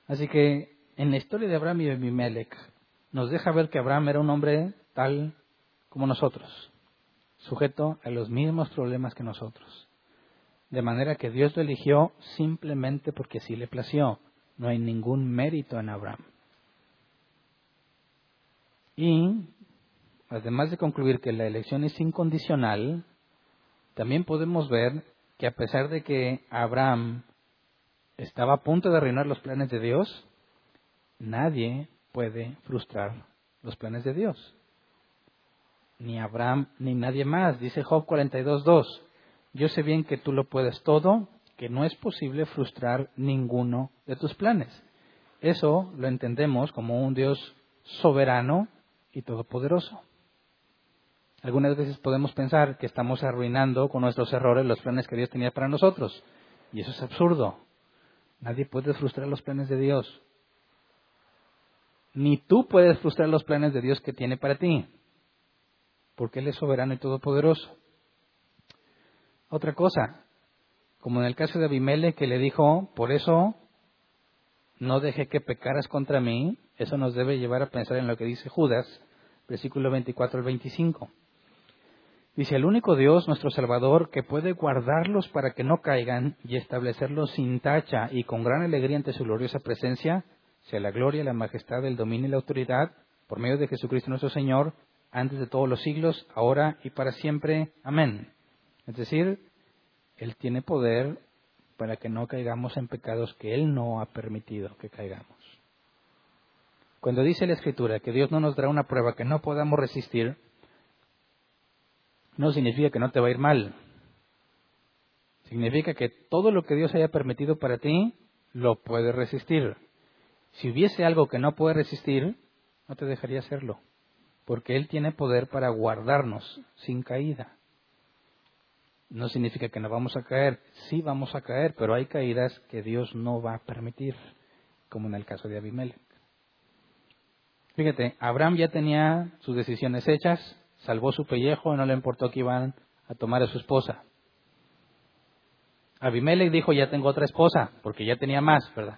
Speaker 1: Así que en la historia de Abraham y Abimelech nos deja ver que Abraham era un hombre tal como nosotros, sujeto a los mismos problemas que nosotros. De manera que Dios lo eligió simplemente porque así le plació. No hay ningún mérito en Abraham. Y, además de concluir que la elección es incondicional, también podemos ver que a pesar de que Abraham estaba a punto de arruinar los planes de Dios, nadie puede frustrar los planes de Dios. Ni Abraham ni nadie más. Dice Job 42.2, yo sé bien que tú lo puedes todo, que no es posible frustrar ninguno de tus planes. Eso lo entendemos como un Dios soberano y todopoderoso. Algunas veces podemos pensar que estamos arruinando con nuestros errores los planes que Dios tenía para nosotros. Y eso es absurdo. Nadie puede frustrar los planes de Dios. Ni tú puedes frustrar los planes de Dios que tiene para ti. Porque Él es soberano y todopoderoso. Otra cosa, como en el caso de Abimele que le dijo, por eso no dejé que pecaras contra mí, eso nos debe llevar a pensar en lo que dice Judas, versículo 24 al 25. Dice, el único Dios, nuestro Salvador, que puede guardarlos para que no caigan y establecerlos sin tacha y con gran alegría ante su gloriosa presencia, sea la gloria, la majestad, el dominio y la autoridad, por medio de Jesucristo nuestro Señor, antes de todos los siglos, ahora y para siempre. Amén. Es decir, Él tiene poder para que no caigamos en pecados que Él no ha permitido que caigamos. Cuando dice la Escritura que Dios no nos dará una prueba que no podamos resistir, no significa que no te va a ir mal. Significa que todo lo que Dios haya permitido para ti, lo puedes resistir. Si hubiese algo que no puede resistir, no te dejaría hacerlo, porque Él tiene poder para guardarnos sin caída. No significa que no vamos a caer, sí vamos a caer, pero hay caídas que Dios no va a permitir, como en el caso de Abimelech. Fíjate, Abraham ya tenía sus decisiones hechas, salvó su pellejo no le importó que iban a tomar a su esposa. Abimelech dijo, ya tengo otra esposa, porque ya tenía más, ¿verdad?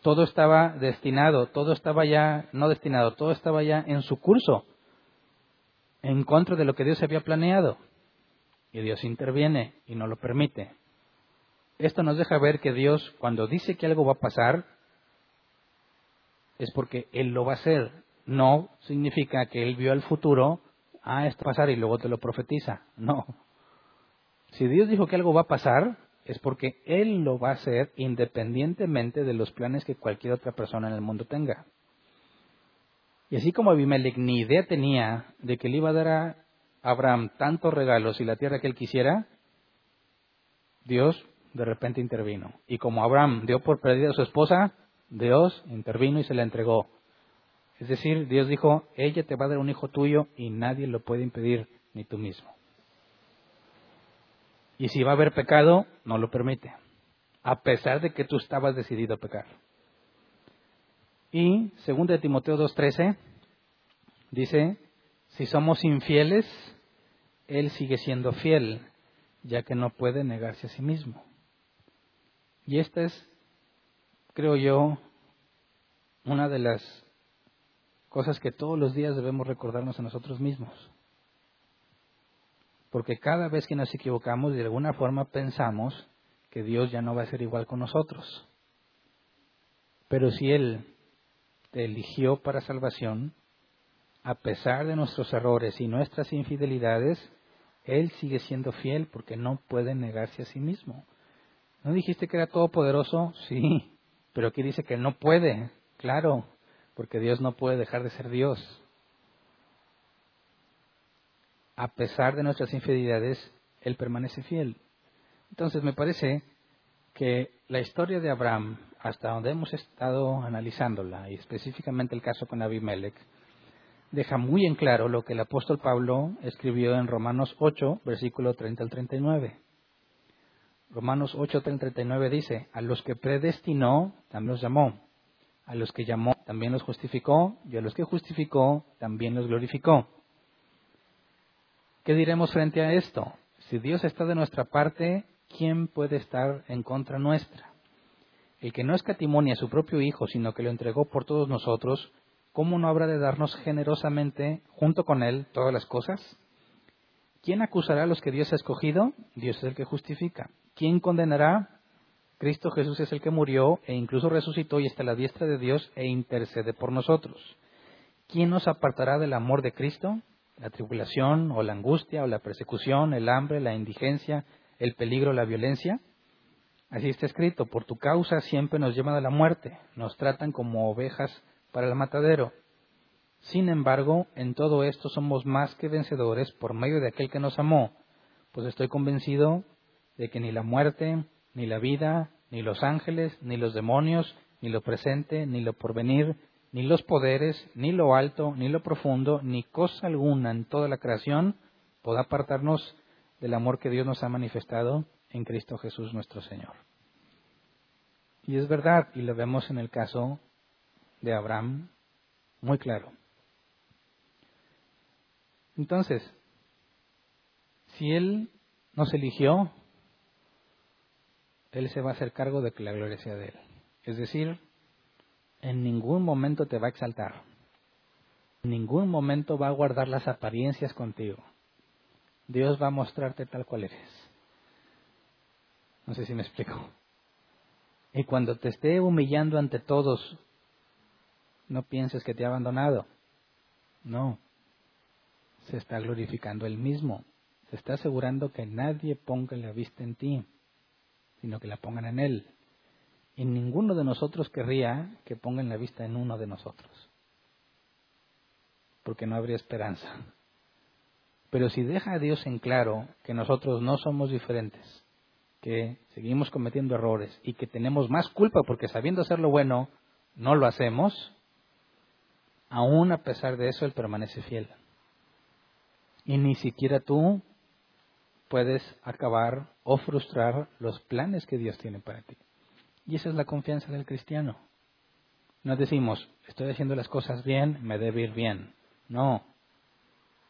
Speaker 1: Todo estaba destinado, todo estaba ya, no destinado, todo estaba ya en su curso, en contra de lo que Dios había planeado. Y Dios interviene y no lo permite. Esto nos deja ver que Dios, cuando dice que algo va a pasar, es porque Él lo va a hacer. No significa que Él vio el futuro ah, esto pasar y luego te lo profetiza. No. Si Dios dijo que algo va a pasar, es porque Él lo va a hacer independientemente de los planes que cualquier otra persona en el mundo tenga. Y así como Abimelech ni idea tenía de que le iba a dar a Abraham tantos regalos y la tierra que él quisiera, Dios de repente intervino. Y como Abraham dio por perdida a su esposa, Dios intervino y se la entregó. Es decir, Dios dijo, ella te va a dar un hijo tuyo y nadie lo puede impedir, ni tú mismo. Y si va a haber pecado, no lo permite, a pesar de que tú estabas decidido a pecar. Y, segundo de Timoteo 2.13, dice, si somos infieles, Él sigue siendo fiel, ya que no puede negarse a sí mismo. Y esta es, creo yo, una de las cosas que todos los días debemos recordarnos a nosotros mismos. Porque cada vez que nos equivocamos, de alguna forma pensamos que Dios ya no va a ser igual con nosotros. Pero si Él te eligió para salvación, a pesar de nuestros errores y nuestras infidelidades, Él sigue siendo fiel porque no puede negarse a sí mismo. ¿No dijiste que era todopoderoso? (laughs) Sí, pero aquí dice que no puede. Claro, porque Dios no puede dejar de ser Dios. A pesar de nuestras infidelidades, Él permanece fiel. Entonces me parece que la historia de Abraham, hasta donde hemos estado analizándola, y específicamente el caso con Abimelech, deja muy en claro lo que el apóstol Pablo escribió en Romanos 8, versículo 30 al 39. Romanos 8, 30 al 39 dice, a los que predestinó, también los llamó a los que llamó también los justificó, y a los que justificó también los glorificó. ¿Qué diremos frente a esto? Si Dios está de nuestra parte, ¿quién puede estar en contra nuestra? El que no escatimonia a su propio Hijo, sino que lo entregó por todos nosotros, ¿cómo no habrá de darnos generosamente, junto con Él, todas las cosas? ¿Quién acusará a los que Dios ha escogido? Dios es el que justifica. ¿Quién condenará? Cristo Jesús es el que murió e incluso resucitó y está a la diestra de Dios e intercede por nosotros. ¿Quién nos apartará del amor de Cristo? La tribulación o la angustia o la persecución, el hambre, la indigencia, el peligro, la violencia. Así está escrito, por tu causa siempre nos llevan a la muerte, nos tratan como ovejas para el matadero. Sin embargo, en todo esto somos más que vencedores por medio de aquel que nos amó, pues estoy convencido de que ni la muerte, ni la vida, ni los ángeles, ni los demonios, ni lo presente, ni lo porvenir, ni los poderes, ni lo alto, ni lo profundo, ni cosa alguna en toda la creación podrá apartarnos del amor que Dios nos ha manifestado en Cristo Jesús nuestro Señor. Y es verdad, y lo vemos en el caso de Abraham muy claro. Entonces, si Él nos eligió, Él se va a hacer cargo de que la gloria sea de Él. Es decir, en ningún momento te va a exaltar. En ningún momento va a guardar las apariencias contigo. Dios va a mostrarte tal cual eres. No sé si me explico. Y cuando te esté humillando ante todos, no pienses que te ha abandonado. No. Se está glorificando él mismo. Se está asegurando que nadie ponga la vista en ti, sino que la pongan en él. Y ninguno de nosotros querría que pongan la vista en uno de nosotros. Porque no habría esperanza. Pero si deja a Dios en claro que nosotros no somos diferentes, que seguimos cometiendo errores y que tenemos más culpa porque sabiendo hacer lo bueno no lo hacemos, aún a pesar de eso Él permanece fiel. Y ni siquiera tú puedes acabar o frustrar los planes que Dios tiene para ti. Y esa es la confianza del cristiano. No decimos, estoy haciendo las cosas bien, me debe ir bien. No.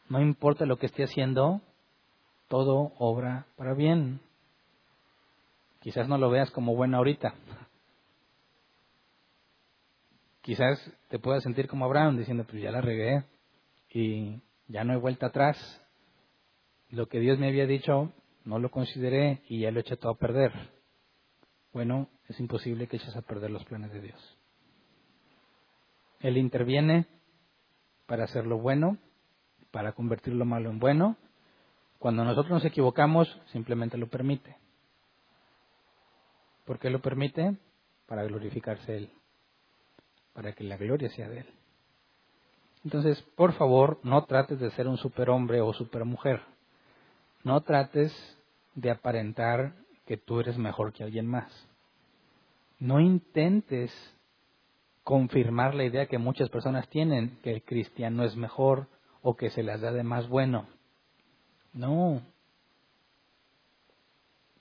Speaker 1: No importa lo que esté haciendo, todo obra para bien. Quizás no lo veas como bueno ahorita. Quizás te puedas sentir como Abraham diciendo, pues ya la regué y ya no he vuelta atrás. Lo que Dios me había dicho no lo consideré y ya lo eché todo a perder. Bueno, es imposible que eches a perder los planes de Dios. Él interviene para hacer lo bueno, para convertir lo malo en bueno. Cuando nosotros nos equivocamos, simplemente lo permite. ¿Por qué lo permite? Para glorificarse Él, para que la gloria sea de Él. Entonces, por favor, no trates de ser un superhombre o supermujer. No trates de aparentar que tú eres mejor que alguien más. No intentes confirmar la idea que muchas personas tienen, que el cristiano es mejor o que se las da de más bueno. No.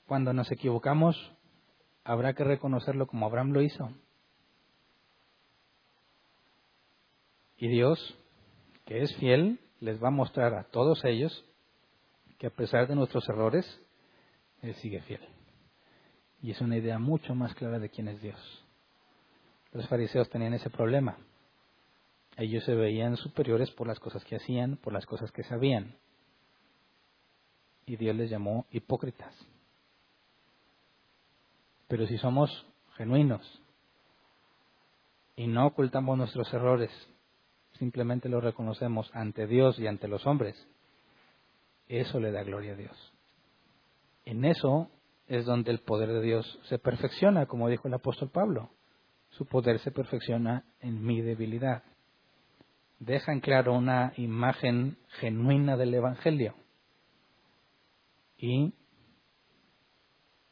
Speaker 1: Cuando nos equivocamos, habrá que reconocerlo como Abraham lo hizo. Y Dios, que es fiel, les va a mostrar a todos ellos que a pesar de nuestros errores, Él sigue fiel. Y es una idea mucho más clara de quién es Dios. Los fariseos tenían ese problema. Ellos se veían superiores por las cosas que hacían, por las cosas que sabían. Y Dios les llamó hipócritas. Pero si somos genuinos y no ocultamos nuestros errores, simplemente los reconocemos ante Dios y ante los hombres, eso le da gloria a Dios. En eso es donde el poder de Dios se perfecciona, como dijo el apóstol Pablo. Su poder se perfecciona en mi debilidad. Deja en claro una imagen genuina del Evangelio. Y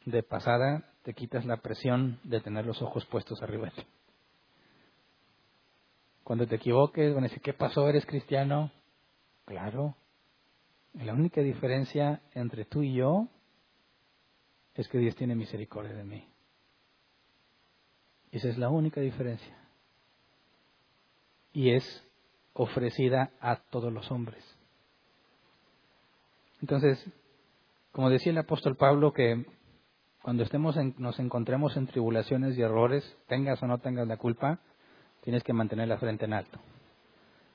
Speaker 1: de pasada te quitas la presión de tener los ojos puestos arriba Cuando te equivoques, van a decir, ¿qué pasó? ¿Eres cristiano? Claro. La única diferencia entre tú y yo es que Dios tiene misericordia de mí. Esa es la única diferencia. Y es ofrecida a todos los hombres. Entonces, Como decía el apóstol Pablo, que cuando estemos nos encontremos en tribulaciones y errores, tengas o no tengas la culpa, tienes que mantener la frente en alto.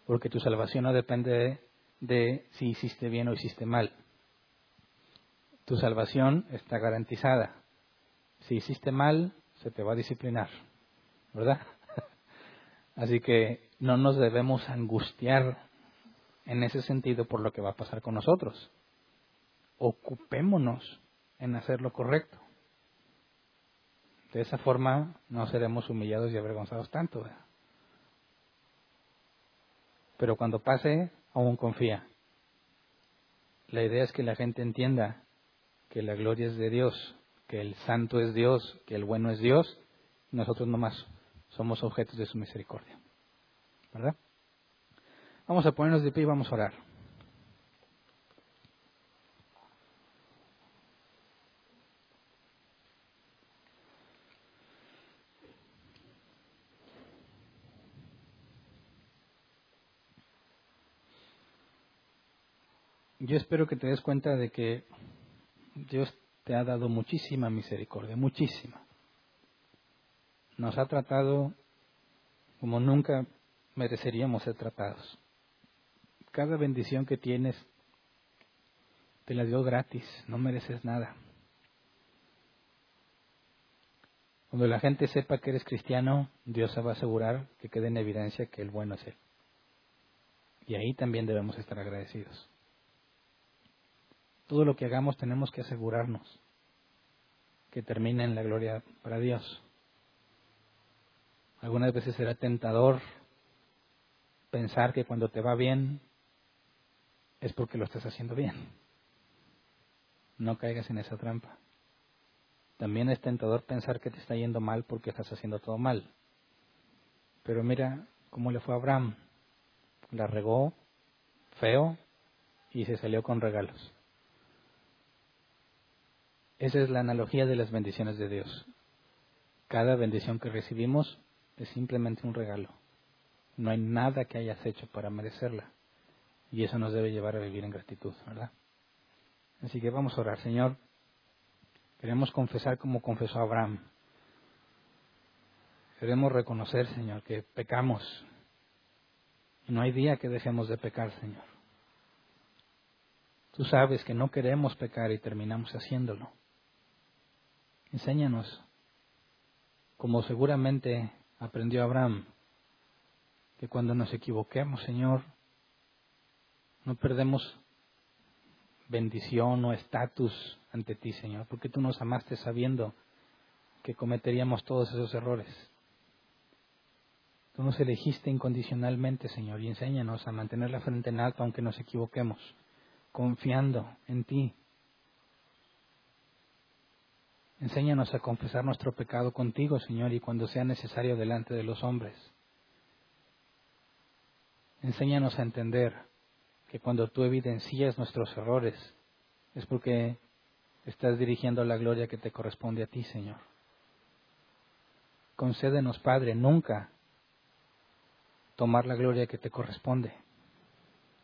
Speaker 1: Porque tu salvación no depende de si hiciste bien o hiciste mal. Tu salvación está garantizada. Si hiciste mal, se te va a disciplinar. ¿Verdad? (laughs) Así que no nos debemos angustiar en ese sentido por lo que va a pasar con nosotros. Ocupémonos en hacer lo correcto. De esa forma no seremos humillados y avergonzados tanto. Pero cuando pase, aún confía. La idea es que la gente entienda que la gloria es de Dios, que el santo es Dios, que el bueno es Dios, y nosotros nomás somos objetos de su misericordia. ¿Verdad? Vamos a ponernos de pie y vamos a orar. Yo espero que te des cuenta de que Dios te ha dado muchísima misericordia, muchísima. Nos ha tratado como nunca mereceríamos ser tratados. Cada bendición que tienes te la dio gratis, no mereces nada. Cuando la gente sepa que eres cristiano, Dios se va a asegurar que quede en evidencia que el bueno es Él. Y ahí también debemos estar agradecidos. Todo lo que hagamos tenemos que asegurarnos que termine en la gloria para Dios. Algunas veces será tentador pensar que cuando te va bien es porque lo estás haciendo bien. No caigas en esa trampa. También es tentador pensar que te está yendo mal porque estás haciendo todo mal. Pero mira cómo le fue a Abraham. La regó feo y se salió con regalos. Esa es la analogía de las bendiciones de Dios. Cada bendición que recibimos es simplemente un regalo. No hay nada que hayas hecho para merecerla. Y eso nos debe llevar a vivir en gratitud, ¿verdad? Así que vamos a orar, Señor. Queremos confesar como confesó Abraham. Queremos reconocer, Señor, que pecamos. Y no hay día que dejemos de pecar, Señor. Tú sabes que no queremos pecar y terminamos haciéndolo. Enséñanos, como seguramente aprendió Abraham, que cuando nos equivoquemos, Señor, no perdemos bendición o estatus ante ti, Señor, porque tú nos amaste sabiendo que cometeríamos todos esos errores. Tú nos elegiste incondicionalmente, Señor, y enséñanos a mantener la frente en alto aunque nos equivoquemos, confiando en ti. Enséñanos a confesar nuestro pecado contigo, Señor, y cuando sea necesario delante de los hombres. Enséñanos a entender que cuando tú evidencias nuestros errores es porque estás dirigiendo la gloria que te corresponde a ti, Señor. Concédenos, Padre, nunca tomar la gloria que te corresponde.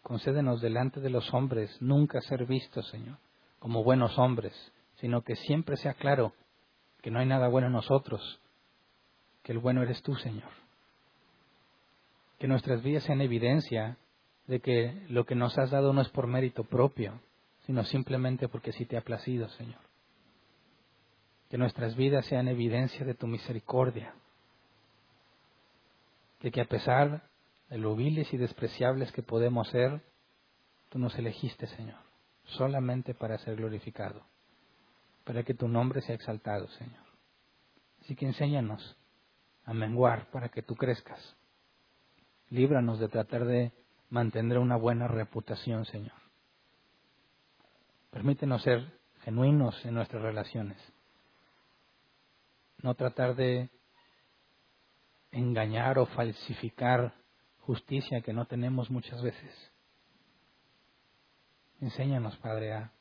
Speaker 1: Concédenos delante de los hombres nunca ser vistos, Señor, como buenos hombres, sino que siempre sea claro que no hay nada bueno en nosotros, que el bueno eres tú, Señor que nuestras vidas sean evidencia de que lo que nos has dado no es por mérito propio, sino simplemente porque sí te ha placido, Señor. Que nuestras vidas sean evidencia de tu misericordia. De que a pesar de lo viles y despreciables que podemos ser, tú nos elegiste, Señor, solamente para ser glorificado, para que tu nombre sea exaltado, Señor. Así que enséñanos a menguar para que tú crezcas líbranos de tratar de mantener una buena reputación, Señor. Permítenos ser genuinos en nuestras relaciones. No tratar de engañar o falsificar justicia que no tenemos muchas veces. Enséñanos, Padre, a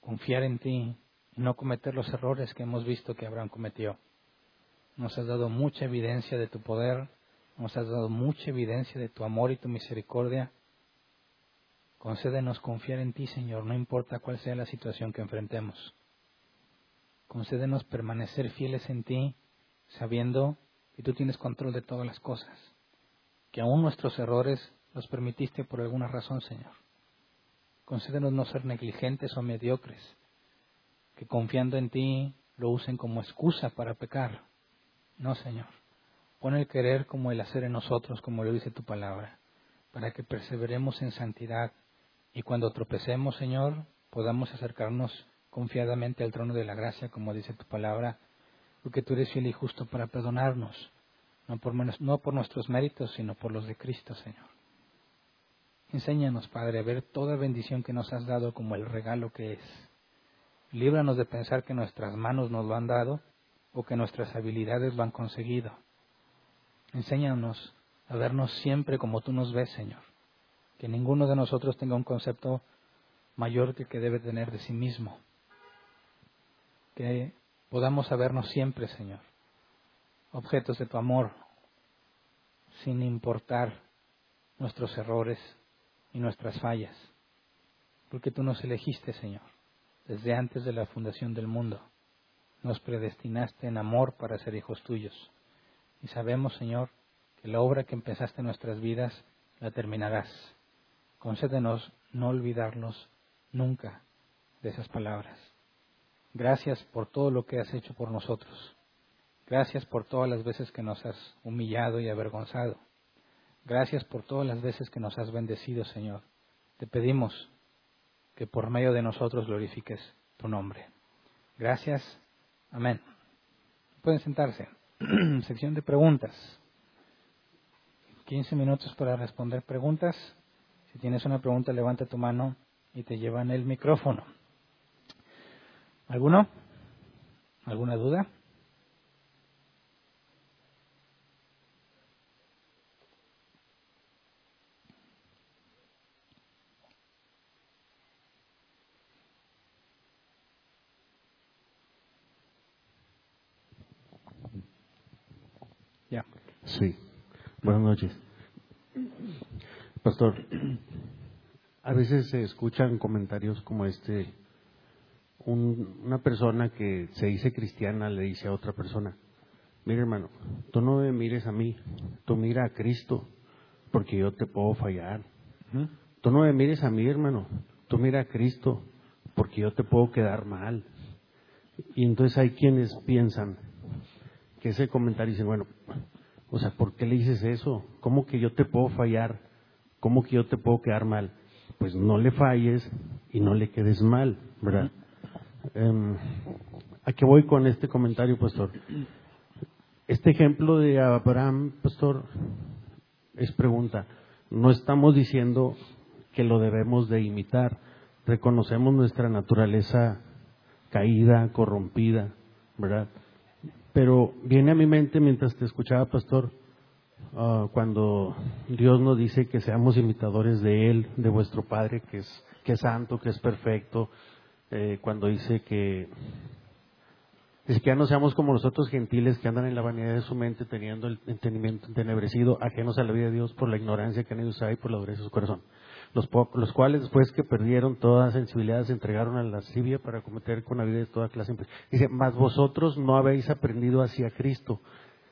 Speaker 1: confiar en ti y no cometer los errores que hemos visto que Abraham cometió. Nos has dado mucha evidencia de tu poder nos has dado mucha evidencia de tu amor y tu misericordia. Concédenos confiar en ti, Señor, no importa cuál sea la situación que enfrentemos. Concédenos permanecer fieles en ti, sabiendo que tú tienes control de todas las cosas, que aún nuestros errores los permitiste por alguna razón, Señor. Concédenos no ser negligentes o mediocres, que confiando en ti lo usen como excusa para pecar. No, Señor. Pon el querer como el hacer en nosotros, como lo dice tu palabra, para que perseveremos en santidad y cuando tropecemos, Señor, podamos acercarnos confiadamente al trono de la gracia, como dice tu palabra, porque tú eres fiel y justo para perdonarnos, no por, nuestros méritos, sino por los de Cristo, Señor. Enséñanos, Padre, a ver toda bendición que nos has dado como el regalo que es. Líbranos de pensar que nuestras manos nos lo han dado o que nuestras habilidades lo han conseguido. Enséñanos a vernos siempre como tú nos ves, Señor. Que ninguno de nosotros tenga un concepto mayor que el que debe tener de sí mismo que podamos sabernos siempre, Señor, objetos de tu amor, sin importar nuestros errores y nuestras fallas, porque tú nos elegiste, Señor, desde antes de la fundación del mundo. Nos predestinaste en amor para ser hijos tuyos. Y sabemos, Señor, que la obra que empezaste en nuestras vidas la terminarás. Concédenos no olvidarnos nunca de esas palabras. Gracias por todo lo que has hecho por nosotros. Gracias por todas las veces que nos has humillado y avergonzado. Gracias por todas las veces que nos has bendecido, Señor. Te pedimos que por medio de nosotros glorifiques tu nombre. Gracias. Amén. Pueden sentarse. (clears throat) Sección de preguntas. 15 minutos para responder preguntas. Si tienes una pregunta, levanta tu mano y te llevan el micrófono. ¿Alguno? ¿Alguna duda?
Speaker 2: Ya. Sí. Buenas noches. Pastor, a veces se escuchan comentarios como este una persona que se dice cristiana le dice a otra persona, mira hermano, tú no me mires a mí, tú mira a Cristo, porque yo te puedo fallar. Tú no me mires a mí hermano, tú mira a Cristo, porque yo te puedo quedar mal. Y entonces hay quienes piensan que ese comentario dice, bueno, o sea, ¿por qué le dices eso? ¿Cómo que yo te puedo fallar? ¿Cómo que yo te puedo quedar mal? Pues no le falles y no le quedes mal, ¿verdad? Eh, ¿A qué voy con este comentario, pastor? Este ejemplo de Abraham, pastor, es pregunta. No estamos diciendo que lo debemos de imitar. Reconocemos nuestra naturaleza caída, corrompida, ¿verdad? Pero viene a mi mente mientras te escuchaba, pastor, ah, cuando Dios nos dice que seamos imitadores de Él, de vuestro Padre, que es, que es santo, que es perfecto, eh, cuando dice que dice que ya no seamos como los otros gentiles que andan en la vanidad de su mente teniendo el entendimiento entenebrecido, ajenos a la vida de Dios por la ignorancia que han usado y por la dureza de su corazón. Los, los cuales después que perdieron toda sensibilidad se entregaron a la lascivia para cometer con vida de toda clase. Dice, mas vosotros no habéis aprendido hacia Cristo.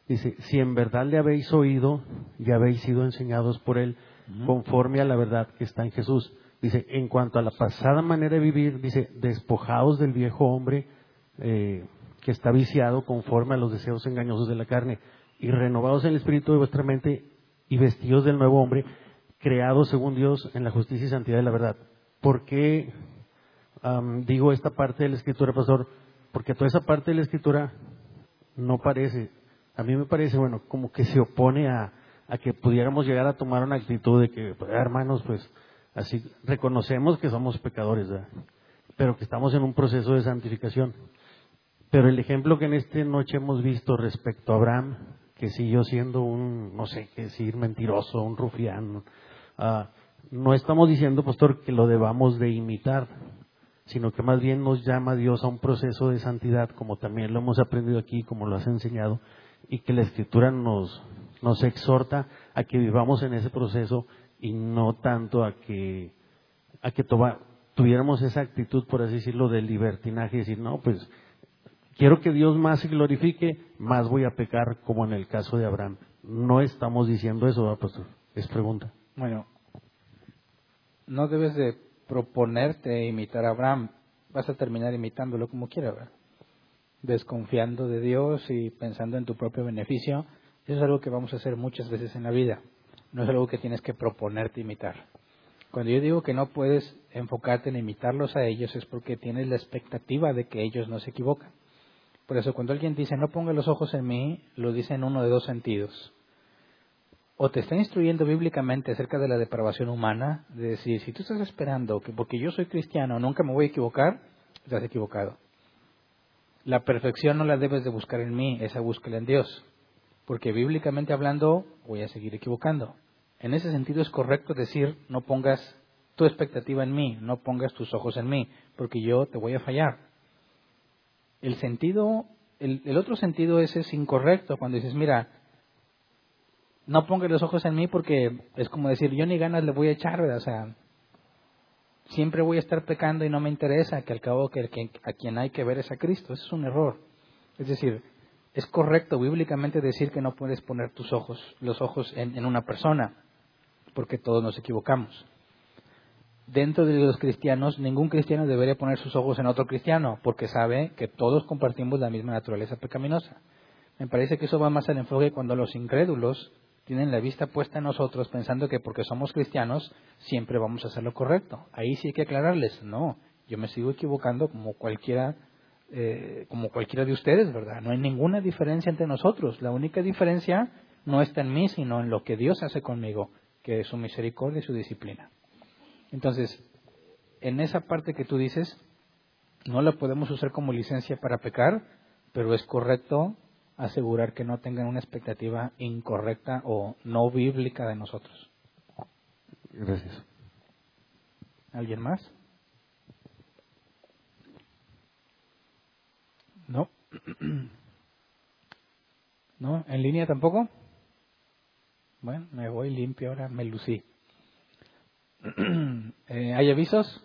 Speaker 2: Dice, si en verdad le habéis oído y habéis sido enseñados por Él conforme a la verdad que está en Jesús. Dice, en cuanto a la pasada manera de vivir, dice, despojados del viejo hombre eh, que está viciado conforme a los deseos engañosos de la carne, y renovados en el espíritu de vuestra mente y vestidos del nuevo hombre, creados según Dios en la justicia y santidad de la verdad. ¿Por qué digo esta parte de la escritura, pastor? Porque toda esa parte de la escritura no parece, a mí me parece, bueno, como que se opone a, que pudiéramos llegar a tomar una actitud de que, pues, hermanos, pues, Así reconocemos que somos pecadores, pero que estamos en un proceso de santificación. Pero el ejemplo que en esta noche hemos visto respecto a Abraham, que siguió siendo un, no sé qué decir, mentiroso, un rufián, ah, no estamos diciendo, pastor, que lo debamos de imitar, sino que más bien nos llama Dios a un proceso de santidad, como también lo hemos aprendido aquí, como lo has enseñado, y que la Escritura nos, nos exhorta a que vivamos en ese proceso y no tanto a que a que tuviéramos esa actitud, por así decirlo, de libertinaje y decir, no, pues quiero que Dios más se glorifique, más voy a pecar como en el caso de Abraham. No estamos diciendo eso, pastor. Es pregunta.
Speaker 1: Bueno, no debes de proponerte imitar a Abraham. Vas a terminar imitándolo como quieras, desconfiando de Dios y pensando en tu propio beneficio. Eso es algo que vamos a hacer muchas veces en la vida. No es algo que tienes que proponerte imitar. Cuando yo digo que no puedes enfocarte en imitarlos a ellos es porque tienes la expectativa de que ellos no se equivocan. Por eso cuando alguien dice no ponga los ojos en mí, lo dice en uno de dos sentidos. O te está instruyendo bíblicamente acerca de la depravación humana, de decir, si tú estás esperando que porque yo soy cristiano nunca me voy a equivocar, estás equivocado. La perfección no la debes de buscar en mí, esa búsquela en Dios. Porque bíblicamente hablando, voy a seguir equivocando. En ese sentido es correcto decir, no pongas tu expectativa en mí, no pongas tus ojos en mí, porque yo te voy a fallar. El sentido, el, otro sentido ese es incorrecto cuando dices, mira, no pongas los ojos en mí porque es como decir, yo ni ganas le voy a echar, ¿verdad? O sea, siempre voy a estar pecando y no me interesa, que al cabo que, a quien hay que ver es a Cristo. Eso es un error. Es decir, es correcto bíblicamente decir que no puedes poner tus ojos, los ojos en una persona, porque todos nos equivocamos dentro de los cristianos, ningún cristiano debería poner sus ojos en otro cristiano, porque sabe que todos compartimos la misma naturaleza pecaminosa. Me parece que eso va más al enfoque cuando los incrédulos tienen la vista puesta en nosotros pensando que porque somos cristianos siempre vamos a hacer lo correcto. Ahí sí hay que aclararles, no, yo me sigo equivocando como cualquiera, eh, como cualquiera de ustedes, ¿verdad? No hay ninguna diferencia entre nosotros. La única diferencia no está en mí, sino en lo que Dios hace conmigo, que es su misericordia y su disciplina. Entonces, en esa parte que tú dices, no la podemos usar como licencia para pecar, pero es correcto asegurar que no tengan una expectativa incorrecta o no bíblica de nosotros.
Speaker 2: Gracias.
Speaker 1: ¿Alguien más? No. (clears throat) ¿No? ¿En línea tampoco? Bueno, me voy limpio ahora, me lucí. (clears throat) Eh, ¿Hay avisos?